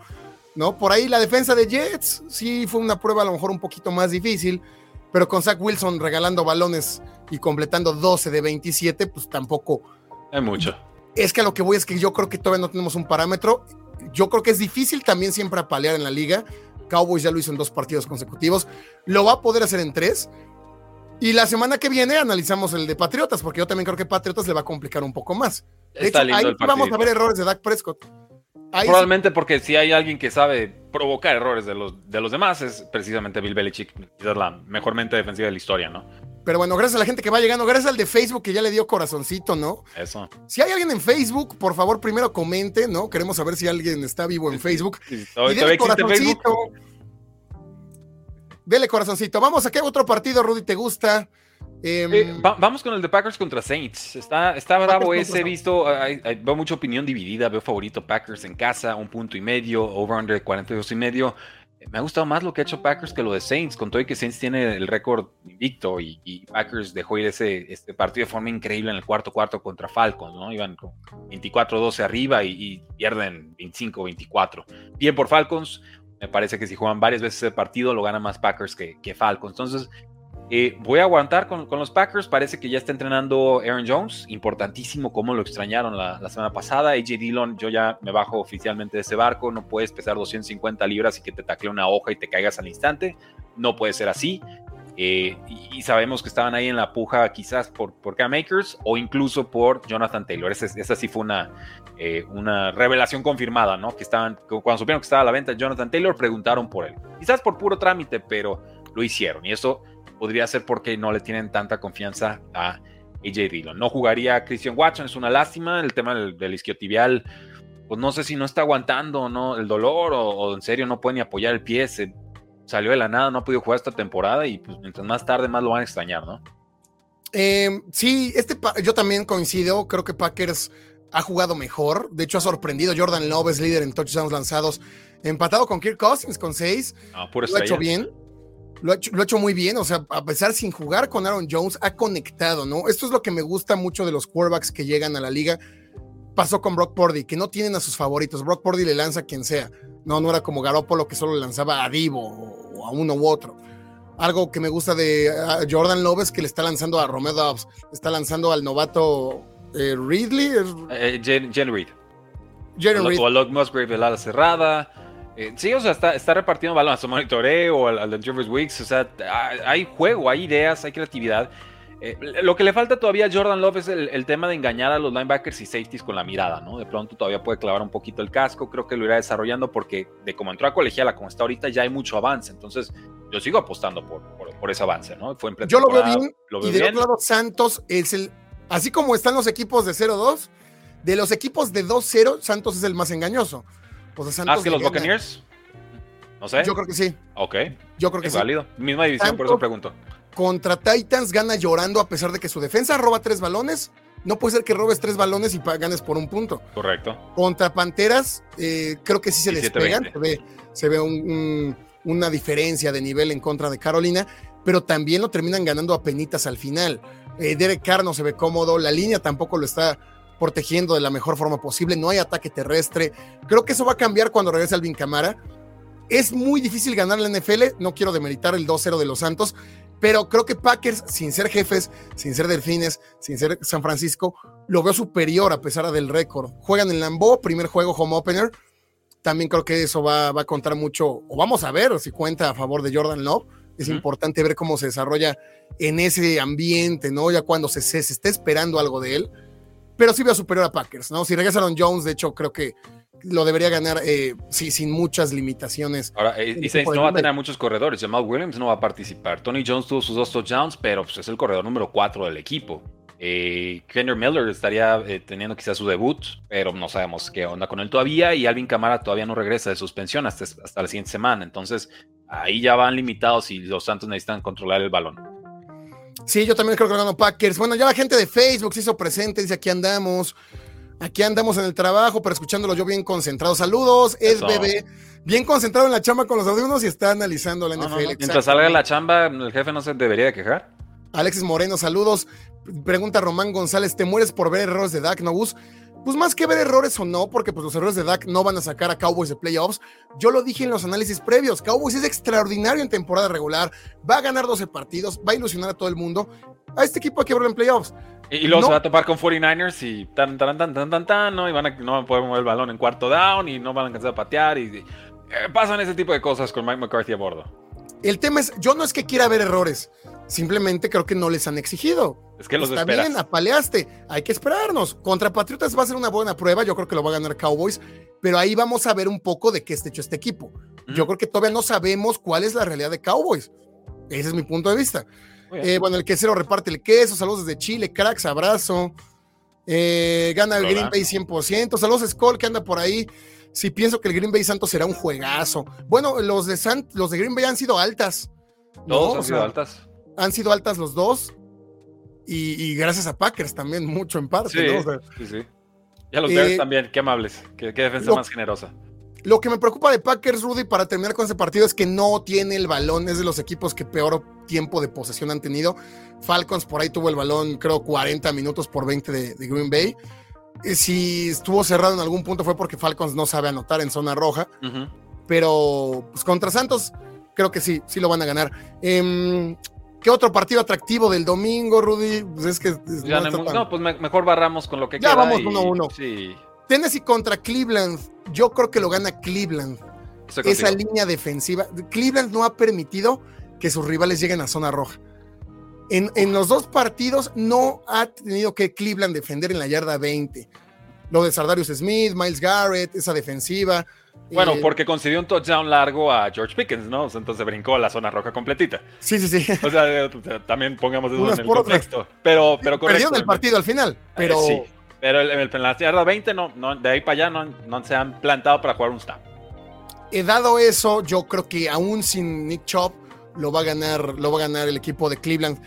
¿No? Por ahí la defensa de Jets sí fue una prueba a lo mejor un poquito más difícil, pero con Zach Wilson regalando balones y completando 12 de 27, pues tampoco. Hay mucho. Es que a lo que voy es que yo creo que todavía no tenemos un parámetro. Yo creo que es difícil también siempre apalear en la liga. Cowboys ya lo hizo en dos partidos consecutivos. Lo va a poder hacer en tres. Y la semana que viene analizamos el de Patriotas, porque yo también creo que Patriotas le va a complicar un poco más. De hecho, ahí vamos a ver errores de Dak Prescott. Probablemente porque si hay alguien que sabe provocar errores de los, de los demás, es precisamente Bill Belichick, quizás la mejor mente defensiva de la historia, ¿no? Pero bueno, gracias a la gente que va llegando, gracias al de Facebook que ya le dio corazoncito, ¿no? Eso. Si hay alguien en Facebook, por favor, primero comente, ¿no? Queremos saber si alguien está vivo en Facebook. Sí, y corazoncito. Dele corazoncito. Vamos a qué otro partido, Rudy, te gusta. Em, eh, vamos con el de Packers contra Saints. Está, está bravo ese, visto. veo mucha opinión dividida. Veo favorito Packers en casa, un punto y medio, over under 42 y medio. Me ha gustado más lo que ha hecho Packers que lo de Saints, con todo y que Saints tiene el récord invicto y, Packers dejó ir ese este partido de forma increíble en el cuarto cuarto contra Falcons, ¿no? Iban con 24-12 arriba y, pierden 25-24. Bien por Falcons, me parece que si juegan varias veces el partido, lo gana más Packers que, que Falcons. Entonces, eh, voy a aguantar con, los Packers. Parece que ya está entrenando Aaron Jones. Importantísimo cómo lo extrañaron la, semana pasada. AJ Dillon, yo ya me bajo oficialmente de ese barco. No puedes pesar 250 libras y que te tacle una hoja y te caigas al instante. No puede ser así. Eh, y, sabemos que estaban ahí en la puja quizás por, por Cam Makers o incluso por Jonathan Taylor. Esa, esa sí fue una, eh, una revelación confirmada, ¿no? Que estaban, cuando supieron que estaba a la venta Jonathan Taylor, preguntaron por él. Quizás por puro trámite, pero lo hicieron. Y eso podría ser porque no le tienen tanta confianza a AJ Dillon. No jugaría Christian Watson, es una lástima. El tema del, del isquiotibial, pues no sé si no está aguantando no el dolor o, o en serio no puede ni apoyar el pie. Se, salió de la nada, no ha podido jugar esta temporada y pues mientras más tarde más lo van a extrañar, ¿no? Eh, sí, este yo también coincido. Creo que Packers ha jugado mejor. De hecho, ha sorprendido. Jordan Love es líder en touchdowns lanzados. Empatado con Kirk Cousins con seis. Ah, lo ha hecho bien. Lo ha, hecho, lo ha, hecho, muy bien. O sea, a pesar sin jugar con Aaron Jones, ha conectado, ¿no? Esto es lo que me gusta mucho de los quarterbacks que llegan a la liga. Pasó con Brock Purdy, que no tienen a sus favoritos. Brock Purdy le lanza a quien sea. No, no era como Garoppolo que solo lanzaba a Divo o a uno u otro. Algo que me gusta de Jordan Love es que le está lanzando a Romeo Dobbs, está lanzando al novato eh, Ridley. Eh, Jen, Reed. Jen Reed. O a Musgrave de la cerrada. Eh, sí, o sea, está, está repartiendo balones a su monitoreo o al, al de Jervis Weeks. O sea, hay juego, hay ideas, hay creatividad. Eh, lo que le falta todavía a Jordan Love es el, tema de engañar a los linebackers y safeties con la mirada, ¿no? De pronto todavía puede clavar un poquito el casco, creo que lo irá desarrollando porque de como entró a colegial a como está ahorita ya hay mucho avance, entonces yo sigo apostando por, por, ese avance, ¿no? Fue en yo lo veo bien y de otro lado Santos es el, así como están los equipos de 0-2, de los equipos de 2-0, Santos es el más engañoso. Pues Santos ¿Ah, que los Buccaneers? No sé. Yo creo que sí. Ok. Yo creo que es sí. válido. Misma división, por eso pregunto contra Titans gana llorando a pesar de que su defensa roba tres balones. No puede ser que robes tres balones y ganes por un punto. Correcto. Contra Panteras, eh, creo que sí se despegan. Se ve, se ve una diferencia de nivel en contra de Carolina, pero también lo terminan ganando a penitas al final. Eh, Derek Carr no se ve cómodo, la línea tampoco lo está protegiendo de la mejor forma posible, no hay ataque terrestre. Creo que eso va a cambiar cuando regrese Alvin Camara. Es muy difícil ganar la NFL, no quiero demeritar el 2-0 de los Santos, pero creo que Packers, sin ser jefes, sin ser Delfines, sin ser San Francisco, lo veo superior a pesar del récord. Juegan en Lambeau, primer juego home opener. También creo que eso va, a contar mucho, o vamos a ver si cuenta a favor de Jordan Love. Es importante ver cómo se desarrolla en ese ambiente, ¿no? Ya cuando se, se, se esté esperando algo de él. Pero sí veo superior a Packers, ¿no? Si regresa Aaron Jones, de hecho, creo que lo debería ganar eh, sí, sin muchas limitaciones. Ahora, eh, y no va a tener muchos corredores. Jamal Williams no va a participar. Tony Jones tuvo sus dos touchdowns, pero pues, es el corredor número 4 del equipo. Eh, Miller estaría eh, teniendo quizás su debut, pero no sabemos qué onda con él todavía. Y Alvin Camara todavía no regresa de suspensión hasta, hasta la siguiente semana. Entonces, ahí ya van limitados y los Santos necesitan controlar el balón. Sí, yo también creo que ganó Packers. Bueno, ya la gente de Facebook se hizo presente, dice aquí andamos. Aquí andamos en el trabajo, pero escuchándolo yo bien concentrado. Saludos, es bebé. Bien concentrado en la chamba con los audífonos y está analizando la NFL. Mientras salga la chamba, el jefe no se debería quejar. Alexis Moreno, saludos. Pregunta Román González, ¿te mueres por ver errores de Dak, no Pues más que ver errores o no, porque pues los errores de Dak no van a sacar a Cowboys de playoffs. Yo lo dije en los análisis previos. Cowboys es extraordinario en temporada regular. Va a ganar 12 partidos, va a ilusionar a todo el mundo. A este equipo hay que verlo en playoffs. Y, luego se va a topar con 49ers y tan, tan, tan, tan, tan, tan, ¿no? Y van a, no van a poder mover el balón en cuarto down y no van a alcanzar a patear. Y, eh, pasan ese tipo de cosas con Mike McCarthy a bordo. El tema es, yo no es que quiera ver errores, simplemente creo que no les han exigido. Es que los Está esperas. bien, apaleaste, hay que esperarnos. Contra Patriotas va a ser una buena prueba, yo creo que lo va a ganar Cowboys, pero ahí vamos a ver un poco de qué está hecho este equipo. Yo creo que todavía no sabemos cuál es la realidad de Cowboys. Ese es mi punto de vista. Eh, bueno, el quesero reparte el queso. Saludos desde Chile, cracks, abrazo. Eh, gana el Green Bay 100%. Saludos, Skull, que anda por ahí. Sí, pienso que el Green Bay Santos será un juegazo. Bueno, los de, los de Green Bay han sido altas. Todos han sido altas. Han sido altas los dos. Y, gracias a Packers también, (laughs) mucho en parte. Sí, sí, Y a los Bears eh, también, qué amables. Qué, defensa más generosa. Lo que me preocupa de Packers, Rudy, para terminar con ese partido es que no tiene el balón. Es de los equipos que peor tiempo de posesión han tenido. Falcons por ahí tuvo el balón, creo, 40 minutos por 20 de, Green Bay. Eh, si estuvo cerrado en algún punto fue porque Falcons no sabe anotar en zona roja. Pero pues contra Santos, creo que sí, sí lo van a ganar. Em, ¿Qué otro partido atractivo del domingo, Rudy? Pues es que. no, pues mejor barramos con lo que ya queda. Ya vamos 1-1. Sí. Tennessee contra Cleveland. Yo creo que lo gana Cleveland. Esa línea defensiva. Cleveland no ha permitido que sus rivales lleguen a zona roja. En, los dos partidos no ha tenido que Cleveland defender en la yarda 20. Lo de Sardarius Smith, Miles Garrett, esa defensiva. Bueno, eh, porque concedió un touchdown largo a George Pickens, ¿no? Entonces brincó a la zona roja completita. Sí, sí, sí. O sea, también pongamos eso en el contexto. Pero, pero Perdieron el partido al final, eh, pero... sí. Pero en la yarda 20, no, no, de ahí para allá no, no se han plantado para jugar un snap. He dado eso, yo creo que aún sin Nick Chop lo va a ganar, lo va a ganar el equipo de Cleveland.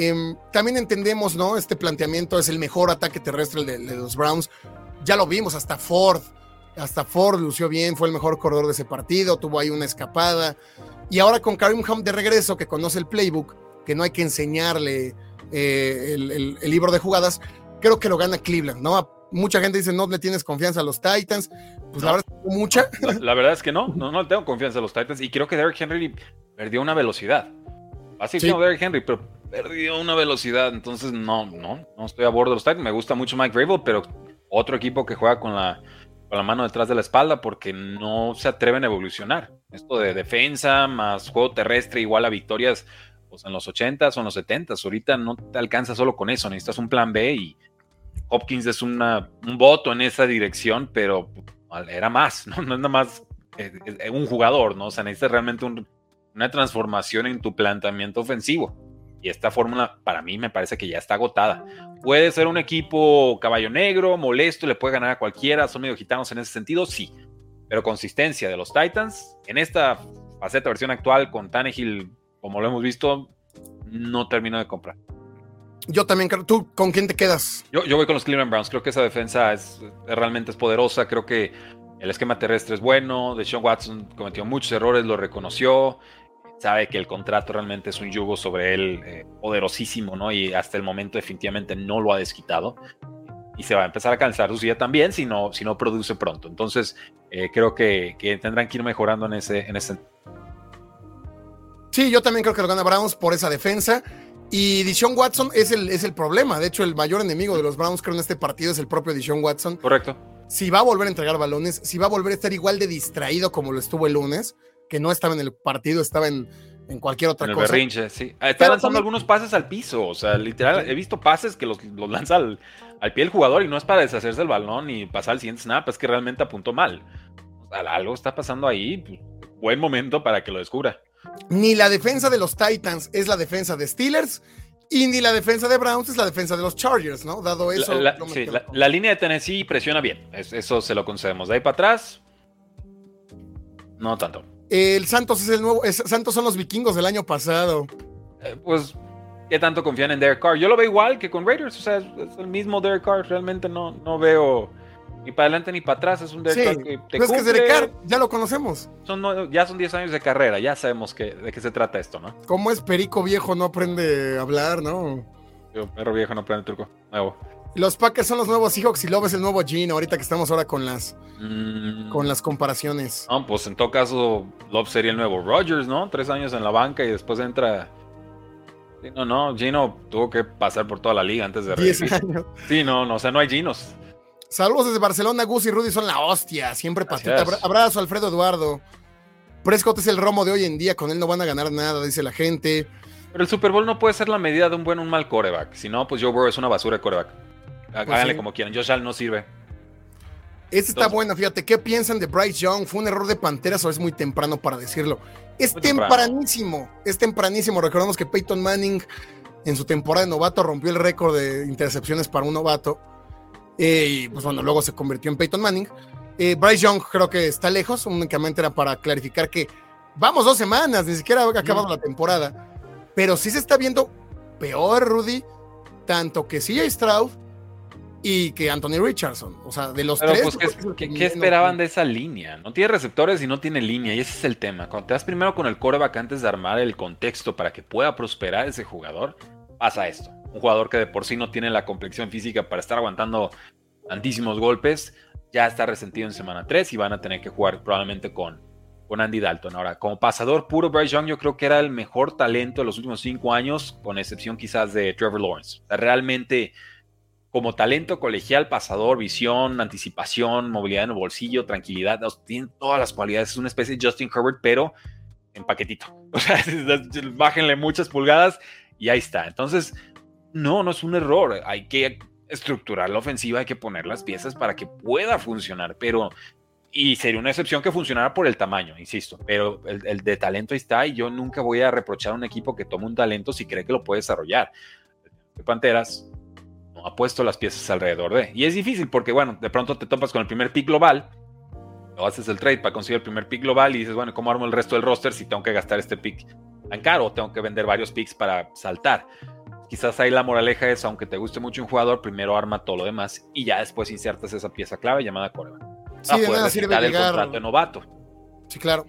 Em, también entendemos, ¿no? Este planteamiento es el mejor ataque terrestre de, de, los Browns. Ya lo vimos, hasta Ford, hasta Ford lució bien, fue el mejor corredor de ese partido, tuvo ahí una escapada. Y ahora con Karim Hunt de regreso, que conoce el playbook, que no hay que enseñarle eh, el, el, el, libro de jugadas, creo que lo gana Cleveland, ¿no? Mucha gente dice, no le tienes confianza a los Titans. Pues no, la verdad es que mucha. (laughs) La, la, verdad es que no, no, no le tengo confianza a los Titans. Y creo que Derrick Henry perdió una velocidad. Así sí. como Derrick Henry, pero perdió una velocidad. Entonces, no, no, no estoy a bordo de los Titans. Me gusta mucho Mike Vrabel, pero otro equipo que juega con la, con la mano detrás de la espalda porque no se atreven a evolucionar. Esto de defensa más juego terrestre igual a victorias pues en los 80s o en los 70s. Ahorita no te alcanza solo con eso, necesitas un plan B y Hopkins es una, un voto en esa dirección, pero era más, no, no es nada más eh, eh, un jugador, ¿no? O sea, necesitas realmente un, una transformación en tu planteamiento ofensivo. Y esta fórmula para mí me parece que ya está agotada. Puede ser un equipo caballo negro, molesto, le puede ganar a cualquiera, son medio gitanos en ese sentido, sí. Pero consistencia de los Titans en esta faceta versión actual con Tannehill, como lo hemos visto, no termino de comprar. Yo también creo. ¿Tú con quién te quedas? Yo, yo voy con los Cleveland Browns. Creo que esa defensa es, realmente es poderosa. Creo que el esquema terrestre es bueno. Deshaun Watson cometió muchos errores, lo reconoció sabe que el contrato realmente es un yugo sobre él eh, poderosísimo, ¿no? Y hasta el momento definitivamente no lo ha desquitado. Y se va a empezar a cansar su silla también si no, si no produce pronto. Entonces, eh, creo que, que, tendrán que ir mejorando en ese, en ese. Sí, yo también creo que lo gana Browns por esa defensa. Y Dishon Watson es el, es el problema. De hecho, el mayor enemigo de los Browns, creo, en este partido es el propio Dishon Watson. Correcto. Si va a volver a entregar balones, si va a volver a estar igual de distraído como lo estuvo el lunes, que no estaba en el partido, estaba en, en cualquier otra en el cosa. Berrinche, sí. Está lanzando también... algunos pases al piso, o sea, literal, he visto pases que los, los lanza al, al, pie del jugador y no es para deshacerse del balón ni pasar al siguiente snap, es que realmente apuntó mal. O sea, algo está pasando ahí, pues, buen momento para que lo descubra. Ni la defensa de los Titans es la defensa de Steelers, y ni la defensa de Browns es la defensa de los Chargers, ¿no? Dado eso. La, la, sí, la, la línea de Tennessee presiona bien, es, eso se lo concedemos. De ahí para atrás, no tanto. El Santos es el nuevo. Es, Santos son los vikingos del año pasado. Eh, pues, ¿qué tanto confían en Derek Carr? Yo lo veo igual que con Raiders. O sea, es, es el mismo Derek Carr. Realmente no, no veo ni para adelante ni para atrás. Es un Derek sí, Carr que te no es que es Derek Carr, ya lo conocemos. Son, no, ya son 10 años de carrera. Ya sabemos que, de qué se trata esto, ¿no? Como es perico viejo, no aprende a hablar, ¿no? Yo, perro viejo, no aprende turco. Nuevo. Los Packers son los nuevos Seahawks y Love es el nuevo Gino, ahorita que estamos ahora con las mm. con las comparaciones. No, pues en todo caso, Love sería el nuevo Rogers, ¿no? Tres años en la banca y después entra. Sí, no, no, Gino tuvo que pasar por toda la liga antes de Diez años. Sí, no, no, o sea, no hay Ginos. Saludos desde Barcelona, Gus y Rudy son la hostia, siempre patita. Abrazo, Alfredo Eduardo. Prescott es el romo de hoy en día, con él no van a ganar nada, dice la gente. Pero el Super Bowl no puede ser la medida de un buen o un mal coreback. Si no, pues Joe Burrow es una basura de coreback. Háganle pues sí. como quieran. Josh Allen no sirve. Esta está buena, fíjate. ¿Qué piensan de Bryce Young? ¿Fue un error de Panteras o es muy temprano para decirlo? Es tempranísimo. Temprano. Es tempranísimo. Recordemos que Peyton Manning en su temporada de novato rompió el récord de intercepciones para un novato. Eh, y pues bueno, luego se convirtió en Peyton Manning. Eh, Bryce Young creo que está lejos. Únicamente era para clarificar que vamos dos semanas, ni siquiera ha acabado mm. la temporada. Pero sí se está viendo peor, Rudy. Tanto que CJ Stroud y que Anthony Richardson. O sea, de los Pero tres. Pues, ¿qué, ¿qué, ¿qué, esperaban de esa línea? No tiene receptores y no tiene línea, y ese es el tema. Cuando te das primero con el coreback antes de armar el contexto para que pueda prosperar ese jugador, pasa esto. Un jugador que de por sí no tiene la complexión física para estar aguantando tantísimos golpes, ya está resentido en semana 3 y van a tener que jugar probablemente con, con Andy Dalton. Ahora, como pasador puro, Bryce Young yo creo que era el mejor talento de los últimos cinco años, con excepción quizás de Trevor Lawrence. O sea, realmente como talento colegial, pasador, visión, anticipación, movilidad en el bolsillo, tranquilidad, tiene todas las cualidades. Es una especie de Justin Herbert, pero en paquetito. (laughs) O sea, (laughs) bájenle muchas pulgadas y ahí está. Entonces, no, no es un error. Hay que estructurar la ofensiva, hay que poner las piezas para que pueda funcionar, pero y sería una excepción que funcionara por el tamaño, insisto, pero el, de talento está y yo nunca voy a reprochar a un equipo que tome un talento si cree que lo puede desarrollar. Panteras ha puesto las piezas alrededor de. Y es difícil porque, bueno, de pronto te topas con el primer pick global, o haces el trade para conseguir el primer pick global y dices, bueno, ¿cómo armo el resto del roster si tengo que gastar este pick tan caro o tengo que vender varios picks para saltar? quizás ahí la moraleja es, aunque te guste mucho un jugador, primero arma todo lo demás y ya después insertas esa pieza clave llamada coreback. Sí, de nada sirve llegar. el contrato de novato. Sí, claro.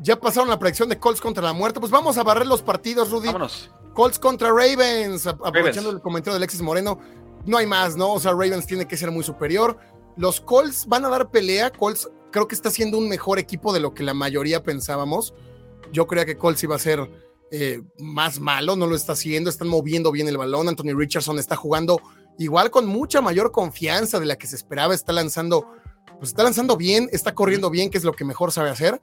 Ya pasaron la predicción de Colts contra la muerte. Pues vamos a barrer los partidos, Rudy. Vámonos. Colts contra Ravens. Aprovechando el comentario de Alexis Moreno. No hay más, ¿no? O sea, Ravens tiene que ser muy superior. Los Colts van a dar pelea. Colts creo que está siendo un mejor equipo de lo que la mayoría pensábamos. Yo creía que Colts iba a ser eh, más malo, no lo está haciendo. Están moviendo bien el balón. Anthony Richardson está jugando igual con mucha mayor confianza de la que se esperaba. Está lanzando, pues está lanzando bien, está corriendo bien, que es lo que mejor sabe hacer.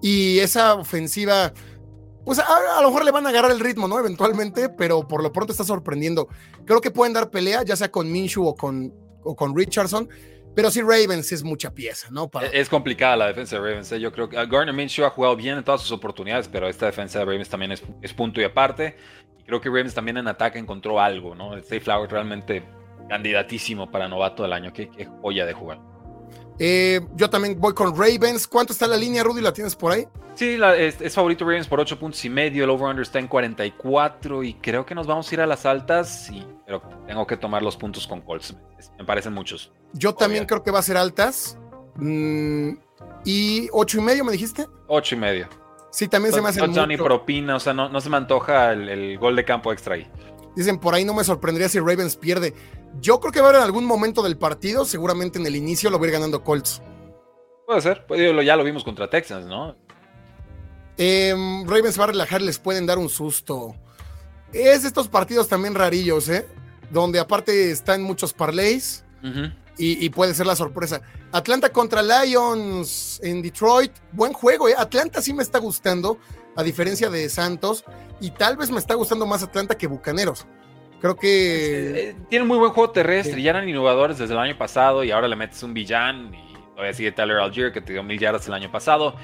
Y esa ofensiva, pues a, lo mejor le van a agarrar el ritmo, ¿no? Eventualmente, pero por lo pronto está sorprendiendo. Creo que pueden dar pelea, ya sea con Minshew o con, o con Richardson. Pero sí, Ravens es mucha pieza, ¿no? Es complicada la defensa de Ravens. ¿eh? Yo creo que Garner Minshew ha jugado bien en todas sus oportunidades, pero esta defensa de Ravens también es, punto y aparte. Creo que Ravens también en ataque encontró algo, ¿no? El Safe Flower realmente candidatísimo para novato del año. Qué, qué joya de jugar. Eh, yo también voy con Ravens. ¿Cuánto está la línea, Rudy? ¿La tienes por ahí? Sí, es, favorito Ravens por 8 puntos y medio. El over-under está en 44 y creo que nos vamos a ir a las altas. Y, pero tengo que tomar los puntos con Colts. Me parecen muchos. Yo también creo que va a ser altas. Mm, ¿Y 8 y medio me dijiste? 8 y medio. Sí, también se me hace. No ni propina, o sea, no, no se me antoja el, el gol de campo extra ahí. Dicen, por ahí no me sorprendería si Ravens pierde. Yo creo que va a haber en algún momento del partido, seguramente en el inicio lo va a ir ganando Colts. Puede ser, pues, ya lo vimos contra Texans, ¿no? Em, Ravens va a relajar, les pueden dar un susto. Es estos partidos también rarillos, ¿eh? Donde aparte están muchos parlays y, puede ser la sorpresa. Atlanta contra Lions en Detroit, buen juego, ¿eh? Atlanta sí me está gustando, a diferencia de Santos, y tal vez me está gustando más Atlanta que Bucaneros. Creo que. Eh, tiene muy buen juego terrestre. Ya eran innovadores desde el año pasado y ahora le metes un villán. Y todavía sigue Tyler Algier, que te dio mil yardas el año pasado.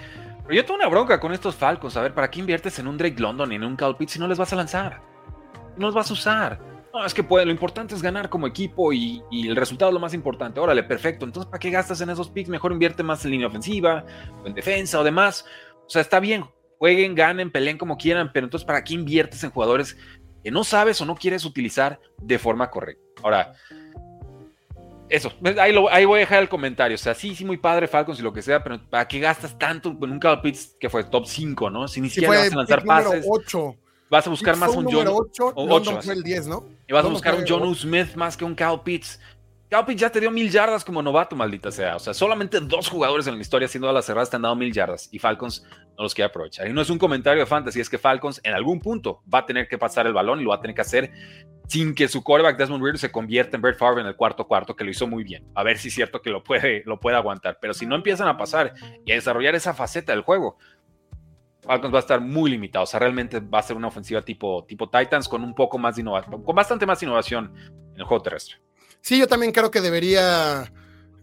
Pero yo tengo una bronca con estos Falcons. A ver, ¿para qué inviertes en un Drake London y en un Cal Pitts si no les vas a lanzar? No los vas a usar. No, es que puede, lo importante es ganar como equipo y, el resultado es lo más importante. Órale, perfecto. Entonces, ¿para qué gastas en esos picks? Mejor invierte más en línea ofensiva, o en defensa o demás. O sea, está bien. Jueguen, ganen, peleen como quieran, pero entonces, ¿para qué inviertes en jugadores que no sabes o no quieres utilizar de forma correcta. Ahora, eso, ahí, ahí voy a dejar el comentario. O sea, sí, sí, muy padre Falcons y lo que sea, pero ¿para qué gastas tanto en un Kyle Pitts que fue top 5, no? Si ni siquiera vas a lanzar pases. 8. Vas a buscar más un John. 8, o 8, fue el 10, ¿no? Y vas a buscar un John Smith más que un Kyle Pitts. Pitts ya te dio mil yardas como novato, maldita sea. O sea, solamente dos jugadores en la historia haciendo a las cerradas te han dado mil yardas y Falcons no los quiere aprovechar. Y no es un comentario de fantasy, es que Falcons en algún punto va a tener que pasar el balón y lo va a tener que hacer sin que su quarterback Desmond Reader se convierta en Brett Favre en el cuarto cuarto, que lo hizo muy bien. A ver si es cierto que lo puede, lo puede aguantar. Pero si no empiezan a pasar y a desarrollar esa faceta del juego, Falcons va a estar muy limitado. O sea, realmente va a ser una ofensiva tipo, tipo Titans con un poco más de innovación, con bastante más innovación en el juego terrestre. Sí, yo también creo que debería.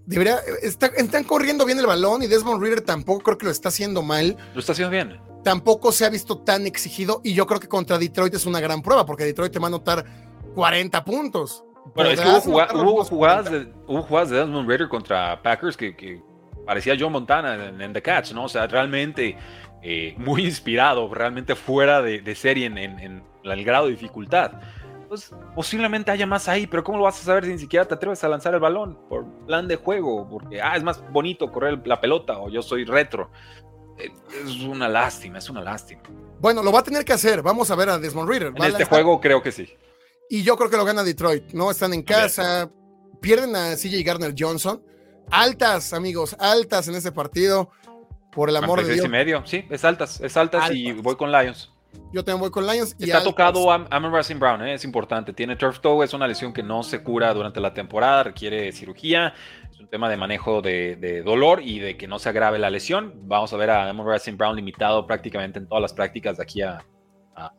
Debería. están corriendo bien el balón y Desmond Reader tampoco creo que lo está haciendo mal. Lo está haciendo bien. Tampoco se ha visto tan exigido y yo creo que contra Detroit es una gran prueba porque Detroit te va a anotar 40 puntos. Bueno, es que hubo, jugadas de, hubo, jugadas de, Desmond Reader contra Packers que, parecía John Montana en, The Catch, ¿no? O sea, realmente eh, muy inspirado, realmente fuera de, serie en, en el grado de dificultad pues posiblemente haya más ahí, pero ¿cómo lo vas a saber si ni siquiera te atreves a lanzar el balón? Por plan de juego, porque ah, es más bonito correr la pelota o yo soy retro. Eh, es una lástima, es una lástima. Bueno, lo va a tener que hacer. Vamos a ver a Desmond Reader. En este juego creo que sí. Y yo creo que lo gana Detroit, ¿no? Están en casa, pierden a CJ Garner Johnson. Altas, amigos, altas en ese partido. Por el amor de Dios. y medio, sí, es altas, es altas. y voy con Lions. Yo también voy con Lions. Y Está tocado Amon Brown, ¿eh? es importante. Tiene turf toe, es una lesión que no se cura durante la temporada, requiere cirugía. Es un tema de manejo de, dolor y de que no se agrave la lesión. Vamos a ver a Amon Brown limitado prácticamente en todas las prácticas de aquí a,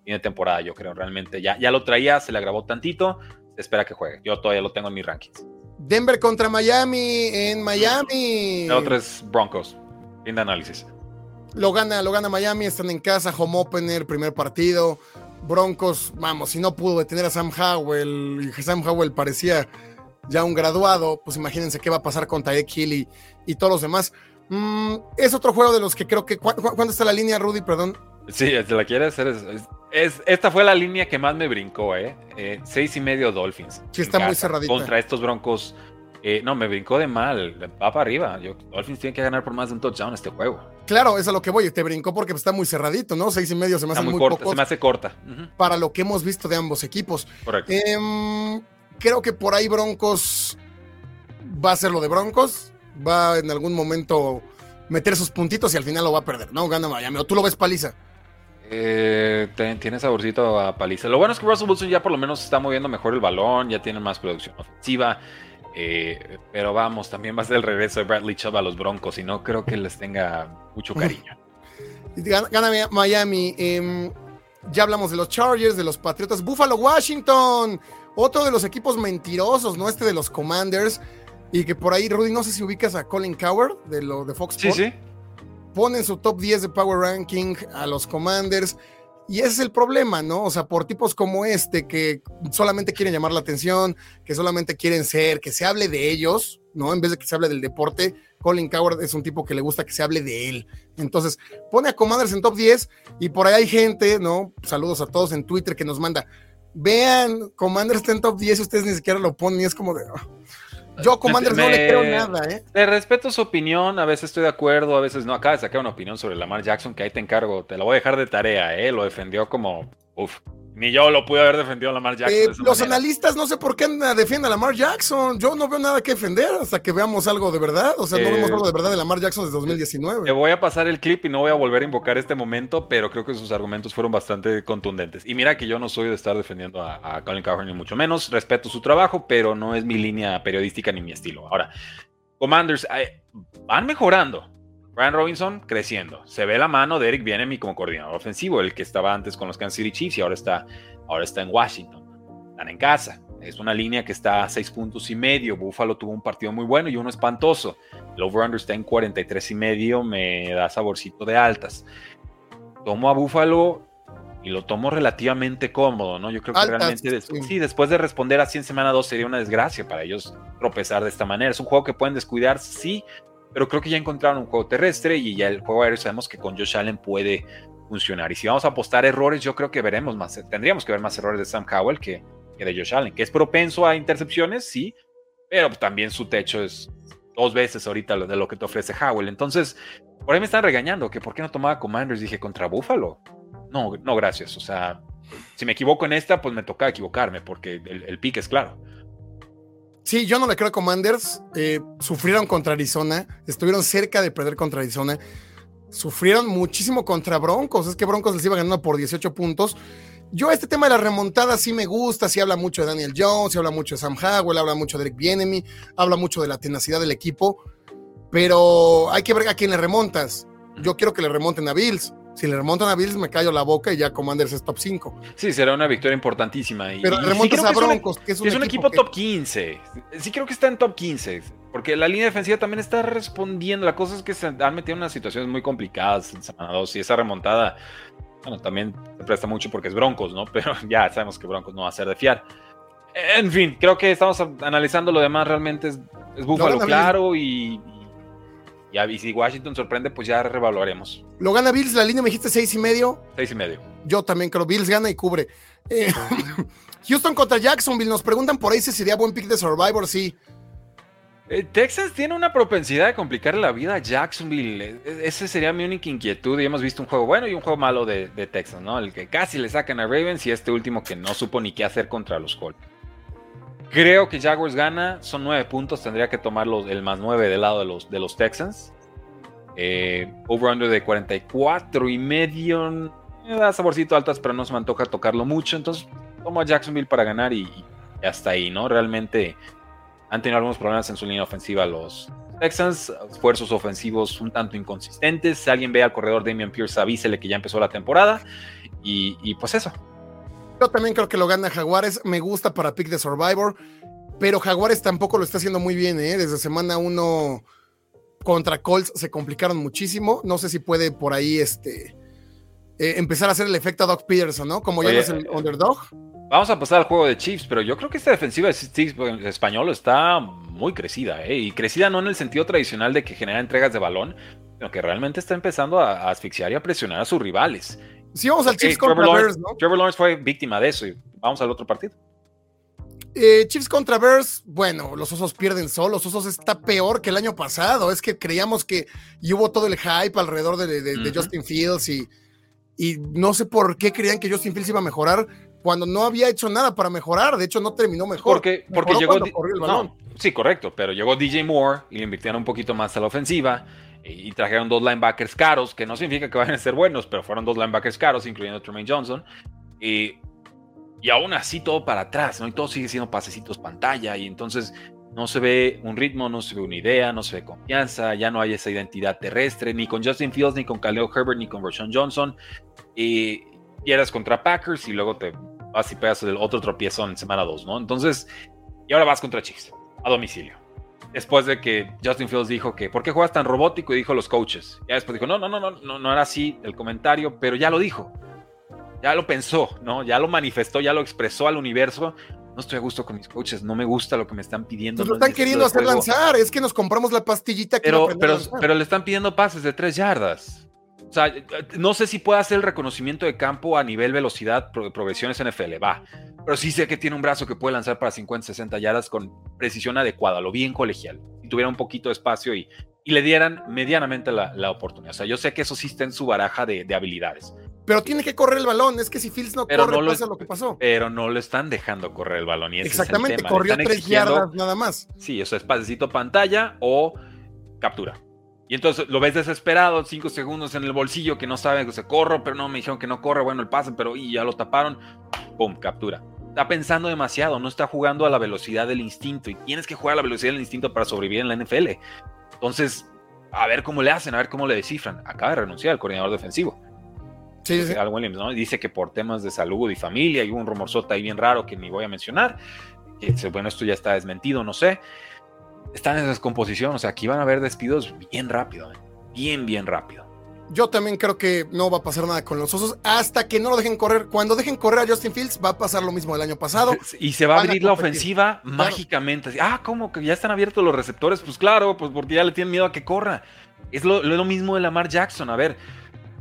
fin de temporada, yo creo. Realmente ya, ya lo traía, se le agravó tantito. Se espera que juegue. Yo todavía lo tengo en mis rankings. Denver contra Miami en Miami. El otro es Broncos. Fin de análisis. Lo gana, lo gana Miami, están en casa, home opener, primer partido. Broncos, vamos, si no pudo detener a Sam Howell y Sam Howell parecía ya un graduado, pues imagínense qué va a pasar con Tyreek Hill y, todos los demás. Mm, es otro juego de los que creo que. ¿Cuándo está la línea, Rudy? Perdón. Sí, ¿te la quieres hacer? Es, esta fue la línea que más me brincó, ¿eh? eh seis y medio Dolphins. Sí, está muy cerradita. Contra estos Broncos. Eh, no, me brincó de mal. Va para arriba. Dolphins tiene que ganar por más de un touchdown este juego. Claro, es a lo que voy. Te brincó porque está muy cerradito, ¿no? Seis y medio se me hace muy, corta, Se me hace corta. Para lo que hemos visto de ambos equipos. Correcto. Em, creo que por ahí Broncos va a ser lo de Broncos. Va en algún momento meter sus puntitos y al final lo va a perder, ¿no? Gana Miami. O tú lo ves paliza. Eh, tiene saborcito a paliza. Lo bueno es que Russell Wilson ya por lo menos está moviendo mejor el balón, ya tiene más producción ofensiva. Eh, pero vamos, también va a ser el regreso de Bradley Chubb a los Broncos y no creo que les tenga mucho cariño. (laughs) Gana, Miami. Em, ya hablamos de los Chargers, de los Patriotas. Buffalo, Washington. Otro de los equipos mentirosos, ¿no? Este de los Commanders. Y que por ahí, Rudy, no sé si ubicas a Colin Coward de, lo, de Fox Sports. Sí, sí ponen su top 10 de Power Ranking a los Commanders. Y ese es el problema, ¿no? O sea, por tipos como este que solamente quieren llamar la atención, que solamente quieren ser, que se hable de ellos, ¿no? En vez de que se hable del deporte, Colin Coward es un tipo que le gusta que se hable de él. Entonces, pone a Commanders en top 10 y por ahí hay gente, ¿no? Saludos a todos en Twitter que nos manda, vean, Commanders está en top 10 y ustedes ni siquiera lo ponen y es como de... Ah". Yo, Commanders, no le creo nada, ¿eh? Le respeto su opinión, a veces estoy de acuerdo, a veces no. Acaba de sacar una opinión sobre Lamar Jackson que ahí te encargo, te la voy a dejar de tarea, ¿eh? Lo defendió como, uf, ni yo lo pude haber defendido a Lamar Jackson. Eh, los analistas no sé por qué defienden a Lamar Jackson. Yo no veo nada que defender hasta que veamos algo de verdad. O sea, no vemos eh, algo de verdad de Lamar Jackson desde 2019. Te voy a pasar el clip y no voy a volver a invocar este momento, pero creo que sus argumentos fueron bastante contundentes. Y mira que yo no soy de estar defendiendo a, Colin Cowherd ni mucho menos. Respeto su trabajo, pero no es mi línea periodística ni mi estilo. Ahora, Commanders eh, van mejorando Brian Robinson creciendo. Se ve la mano de Eric Bienemy como coordinador ofensivo, el que estaba antes con los Kansas City Chiefs y ahora está, ahora está en Washington. Están en casa. Es una línea que está a seis puntos y medio. Buffalo tuvo un partido muy bueno y uno espantoso. El over-under está en 43 y medio. Me da saborcito de altas. Tomo a Buffalo y lo tomo relativamente cómodo, ¿no? Yo creo que realmente sí. después de responder así en semana 2 sería una desgracia para ellos tropezar de esta manera. Es un juego que pueden descuidar, sí, pero creo que ya encontraron un juego terrestre y ya el juego aéreo sabemos que con Josh Allen puede funcionar. Y si vamos a apostar errores, yo creo que veremos más, tendríamos que ver más errores de Sam Howell que, de Josh Allen, que es propenso a intercepciones, sí, pero también su techo es dos veces ahorita de lo que te ofrece Howell. Entonces, por ahí me están regañando que por qué no tomaba Commanders. Dije, contra Buffalo. No, no, gracias. O sea, si me equivoco en esta, pues me toca equivocarme porque el, el pick es claro. Sí, yo no le creo a Commanders. Eh, sufrieron contra Arizona, estuvieron cerca de perder contra Arizona. Sufrieron muchísimo contra Broncos. Es que Broncos les iba ganando por 18 puntos. Yo este tema de la remontada sí me gusta, sí habla mucho de Daniel Jones, sí habla mucho de Sam Howell, habla mucho de Eric Bienemy, habla mucho de la tenacidad del equipo, pero hay que ver a quién le remontas. Yo quiero que le remonten a Bills. Si le remontan a Bills, me callo la boca y ya Commanders es top 5. Sí, será una victoria importantísima. Pero remontas a Broncos, que es un, equipo, top 15. Sí creo que está en top 15. Porque la línea defensiva también está respondiendo. La cosa es que se han metido en unas situaciones muy complicadas en semana 2 y esa remontada, bueno, también se presta mucho porque es Broncos, ¿no? (laughs) Pero ya sabemos que Broncos no va a ser de fiar. En fin, creo que estamos analizando lo demás. Realmente es, es Búfalo claro y, y si Washington sorprende, pues ya revaluaremos. Lo gana Bills, la línea me dijiste seis y medio. Seis y medio. Yo también creo, Bills gana y cubre. Eh, (laughs) Houston contra Jacksonville, nos preguntan por ahí si sería buen pick de Survivor, sí. Eh, Texas tiene una propensidad de complicar la vida a Jacksonville. E, e, esa sería mi única inquietud. Y hemos visto un juego bueno y un juego malo de, de Texas, ¿no? El que casi le sacan a Ravens y este último que no supo ni qué hacer contra los Colts. Creo que Jaguars gana, son nueve puntos, tendría que tomar el más nueve del lado de los, de los Texans. Eh, over-under de 44 y medio, me da saborcito altas, pero no se me antoja tocarlo mucho, entonces tomo a Jacksonville para ganar y, hasta ahí, ¿no? Realmente han tenido algunos problemas en su línea ofensiva los Texans, esfuerzos ofensivos un tanto inconsistentes. Si alguien ve al corredor Damian Pierce, avísele que ya empezó la temporada. y pues eso, yo también creo que lo gana Jaguares. Me gusta para pick de Survivor. Pero Jaguares tampoco lo está haciendo muy bien, ¿eh? Desde semana uno contra Colts se complicaron muchísimo. No sé si puede por ahí este, eh, empezar a hacer el efecto a Doc Peterson, ¿no? Como ya no es el underdog. Vamos a pasar al juego de Chiefs, pero yo creo que esta defensiva de Chiefs español está muy crecida, ¿eh? Y crecida no en el sentido tradicional de que genera entregas de balón, sino que realmente está empezando a asfixiar y a presionar a sus rivales. Sí, vamos al Chiefs Trevor contra Lawrence, Bears, ¿no? Trevor Lawrence fue víctima de eso y vamos al otro partido. Eh, Chiefs contra Bears, bueno, los osos pierden solos, los osos está peor que el año pasado, es que creíamos que y hubo todo el hype alrededor de, de-. Justin Fields y, y no sé por qué creían que Justin Fields iba a mejorar cuando no había hecho nada para mejorar, de hecho no terminó mejor. Porque, porque Mejoró llegó. el no, balón. sí, correcto, pero llegó DJ Moore y le invirtieron un poquito más a la ofensiva y, trajeron dos linebackers caros, que no significa que vayan a ser buenos, pero fueron dos linebackers caros, incluyendo a Tremaine Johnson. Y, y aún así todo para atrás, ¿no? Y todo sigue siendo pasecitos pantalla y entonces no se ve un ritmo, no se ve una idea, no se ve confianza, ya no hay esa identidad terrestre, ni con Justin Fields, ni con Khalil Herbert, ni con Rashawn Johnson. Y pierdas contra Packers y luego te vas y pegas el otro tropiezón en semana 2, ¿no? Entonces, y ahora vas contra Chiefs, a domicilio. Después de que Justin Fields dijo que, ¿por qué juegas tan robótico? Y dijo los coaches. Ya después dijo, no, no, no, no, no, no era así el comentario, pero ya lo dijo. Ya lo pensó, ¿no? Ya lo manifestó, ya lo expresó al universo. No estoy a gusto con mis coaches, no me gusta lo que me están pidiendo. Nos no lo están queriendo hacer de juego". lanzar, es que nos compramos la pastillita que Pero, no pero, pero le están pidiendo pases de tres yardas. O sea, no sé si puede hacer el reconocimiento de campo a nivel velocidad, pro- progresiones NFL, va. Pero sí sé que tiene un brazo que puede lanzar para 50, 60 yardas con precisión adecuada, lo bien colegial. Si tuviera un poquito de espacio y, y le dieran medianamente la, la oportunidad. O sea, yo sé que eso sí está en su baraja de, de habilidades, Pero tiene que correr el balón, es que si Fields no Pero corre, no lo- pasa lo que pasó. pero no le están dejando correr el balón. Y ese es el Exactamente, tema. Le corrió tres yardas nada más. Sí, eso es pasecito pantalla o captura. Y entonces lo ves desesperado, cinco segundos en el bolsillo que no sabe que se corro, pero no me dijeron que no corre, bueno, el pase, pero y ya lo taparon, pum, captura. Está pensando demasiado, no está jugando a la velocidad del instinto y tienes que jugar a la velocidad del instinto para sobrevivir en la NFL. Entonces, a ver cómo le hacen, a ver cómo le descifran. Acaba de renunciar el coordinador defensivo. Sí, sí. Al Williams, ¿no? Dice que por temas de salud y familia, y hubo un rumorzota ahí bien raro que ni voy a mencionar. Bueno, esto ya está desmentido, no sé. Están en descomposición, o sea, aquí van a haber despidos bien rápido, ¿eh? bien, bien rápido. Yo también creo que no va a pasar nada con los osos hasta que no lo dejen correr. Cuando dejen correr a Justin Fields, va a pasar lo mismo del año pasado. (laughs) Y se va a abrir la ofensiva mágicamente. Ah, ¿cómo que ya están abiertos los receptores? Pues claro, pues porque ya le tienen miedo a que corra. Es lo, lo mismo de Lamar Jackson. A ver,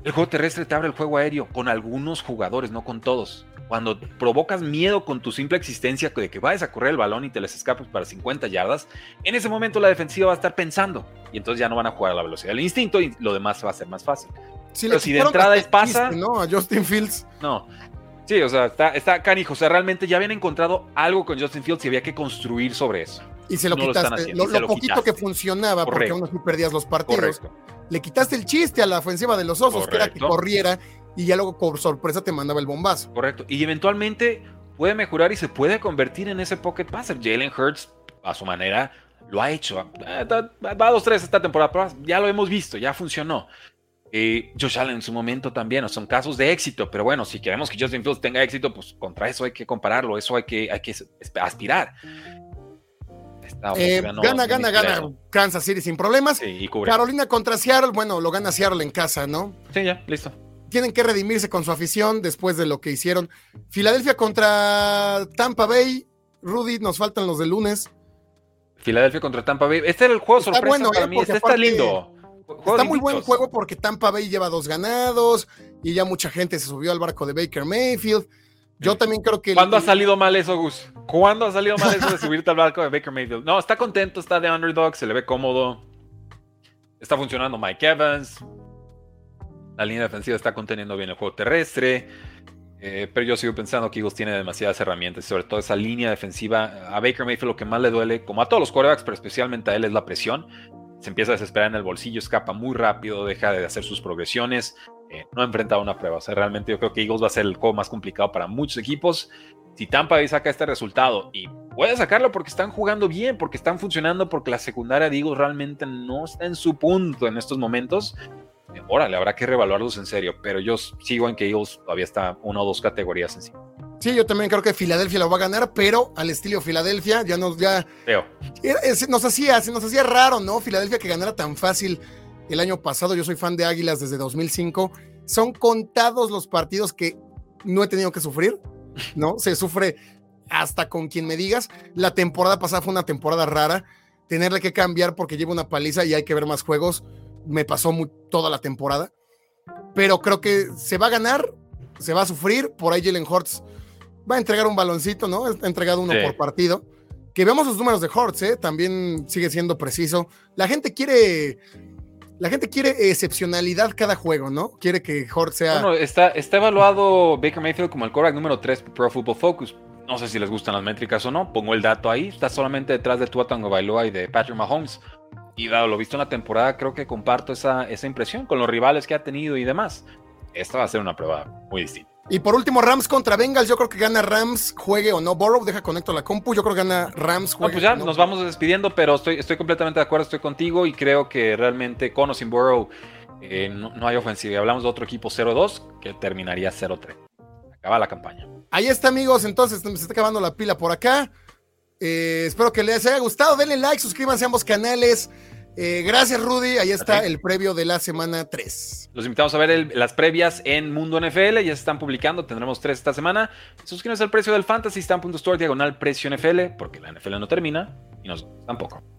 el juego terrestre te abre el juego aéreo con algunos jugadores, no con todos. Cuando provocas miedo con tu simple existencia de que vayas a correr el balón y te les escapes para 50 yardas, en ese momento la defensiva va a estar pensando. Y entonces ya no van a jugar a la velocidad del instinto y lo demás va a ser más fácil. Si Pero si de entrada es pasa- ¿no? A Justin Fields. No. Sí, o sea, está, está canijo. O sea, realmente ya habían encontrado algo con Justin Fields y había que construir sobre eso. Y se lo No lo quitaste. haciendo, Lo, se lo lo poquito quitaste. que funcionaba, Correcto. porque aún así perdías los partidos. Correcto. Le quitaste el chiste a la ofensiva de los osos, que era que corriera y ya luego por sorpresa te mandaba el bombazo. Correcto. Y eventualmente puede mejorar y se puede convertir en ese pocket passer. Jalen Hurts, a su manera, lo ha hecho. Eh, Va a 2-3 esta temporada, pero ya lo hemos visto, ya funcionó. Eh, Josh Allen en su momento también, son casos de éxito, pero bueno, si queremos que Justin Fields tenga éxito, pues contra eso hay que compararlo, eso hay que, hay que aspirar. Eh, no- gana, no gana, gana eso. Kansas City sin problemas. Sí, y cubre. Carolina contra Seattle, bueno, lo gana Seattle en casa, ¿no? Sí, ya, listo. Tienen que redimirse con su afición después de lo que hicieron. Filadelfia contra Tampa Bay. Rudy, nos faltan los de lunes. Filadelfia contra Tampa Bay. Este era el juego Está sorpresa bueno, para eh, mí. Este está lindo. Está muy buen juego porque Tampa Bay lleva dos ganados y ya mucha gente se subió al barco de Baker Mayfield. Yo también creo que. ¿Cuándo ha salido mal eso, Gus? ¿Cuándo ha salido mal eso de subirte al barco de Baker Mayfield? No, está contento, está de underdog, se le ve cómodo. Está funcionando Mike Evans. La línea defensiva está conteniendo bien el juego terrestre. Eh, pero yo sigo pensando que Eagles tiene demasiadas herramientas, sobre todo esa línea defensiva. A Baker Mayfield lo que más le duele, como a todos los quarterbacks, pero especialmente a él, es la presión. Se empieza a desesperar en el bolsillo, escapa muy rápido, deja de hacer sus progresiones. eh, no ha enfrentado una prueba. O sea, realmente yo creo que Eagles va a ser el juego más complicado para muchos equipos. Si Tampa Bay saca este resultado y puede sacarlo porque están jugando bien, porque están funcionando, porque la secundaria de Eagles realmente no está en su punto en estos momentos, órale, habrá que reevaluarlos en serio. Pero yo sigo en que Eagles todavía está una o dos categorías encima. Sí, yo también creo que Filadelfia lo va a ganar, pero al estilo Filadelfia ya nos ya nos hacía nos hacía raro, ¿no? Filadelfia que ganara tan fácil el año pasado. Yo soy fan de Águilas desde 2005. Son contados los partidos que no he tenido que sufrir, ¿no? Se sufre hasta con quien me digas. La temporada pasada fue una temporada rara. Tenerle que cambiar porque lleva una paliza y hay que ver más juegos. Me pasó muy, toda la temporada. pero creo que se va a ganar, se va a sufrir. Por ahí Jalen Hurts va a entregar un baloncito, ¿no? Ha entregado uno por partido. Que veamos los números de Hurts, ¿eh? También sigue siendo preciso. La gente quiere. La gente quiere excepcionalidad cada juego, ¿no? Quiere que Hurts sea. Bueno, está, está evaluado Baker Mayfield como el quarterback número 3 Pro Football Focus. No sé si les gustan las métricas o no. Pongo el dato ahí. Está solamente detrás de Tua Bailoa y de Patrick Mahomes. Y dado lo visto en la temporada, creo que comparto esa, esa impresión con los rivales que ha tenido y demás. Esta va a ser una prueba muy distinta. Y por último, Rams contra Bengals. Yo creo que gana Rams, juegue o no. Borrow, deja conecto la compu. Yo creo que gana Rams, juegue. pues ya nos vamos despidiendo, pero estoy, estoy completamente de acuerdo, estoy contigo y creo que realmente con o sin Borrow eh, no, no, hay ofensiva. Hablamos de otro equipo 0-2 que terminaría 0-3. Acaba la campaña. Ahí está, amigos. Entonces, se está acabando la pila por acá. Eh, espero que les haya gustado. Denle like, suscríbanse a ambos canales. Eh, gracias, Rudy. Ahí está el previo de la semana 3. Los invitamos a ver las previas en Mundo NFL. Ya se están publicando. Tendremos tres esta semana. Suscríbanse al precio del Fantasy. Diagonal precio NFL. Porque la NFL no termina y nosotros tampoco.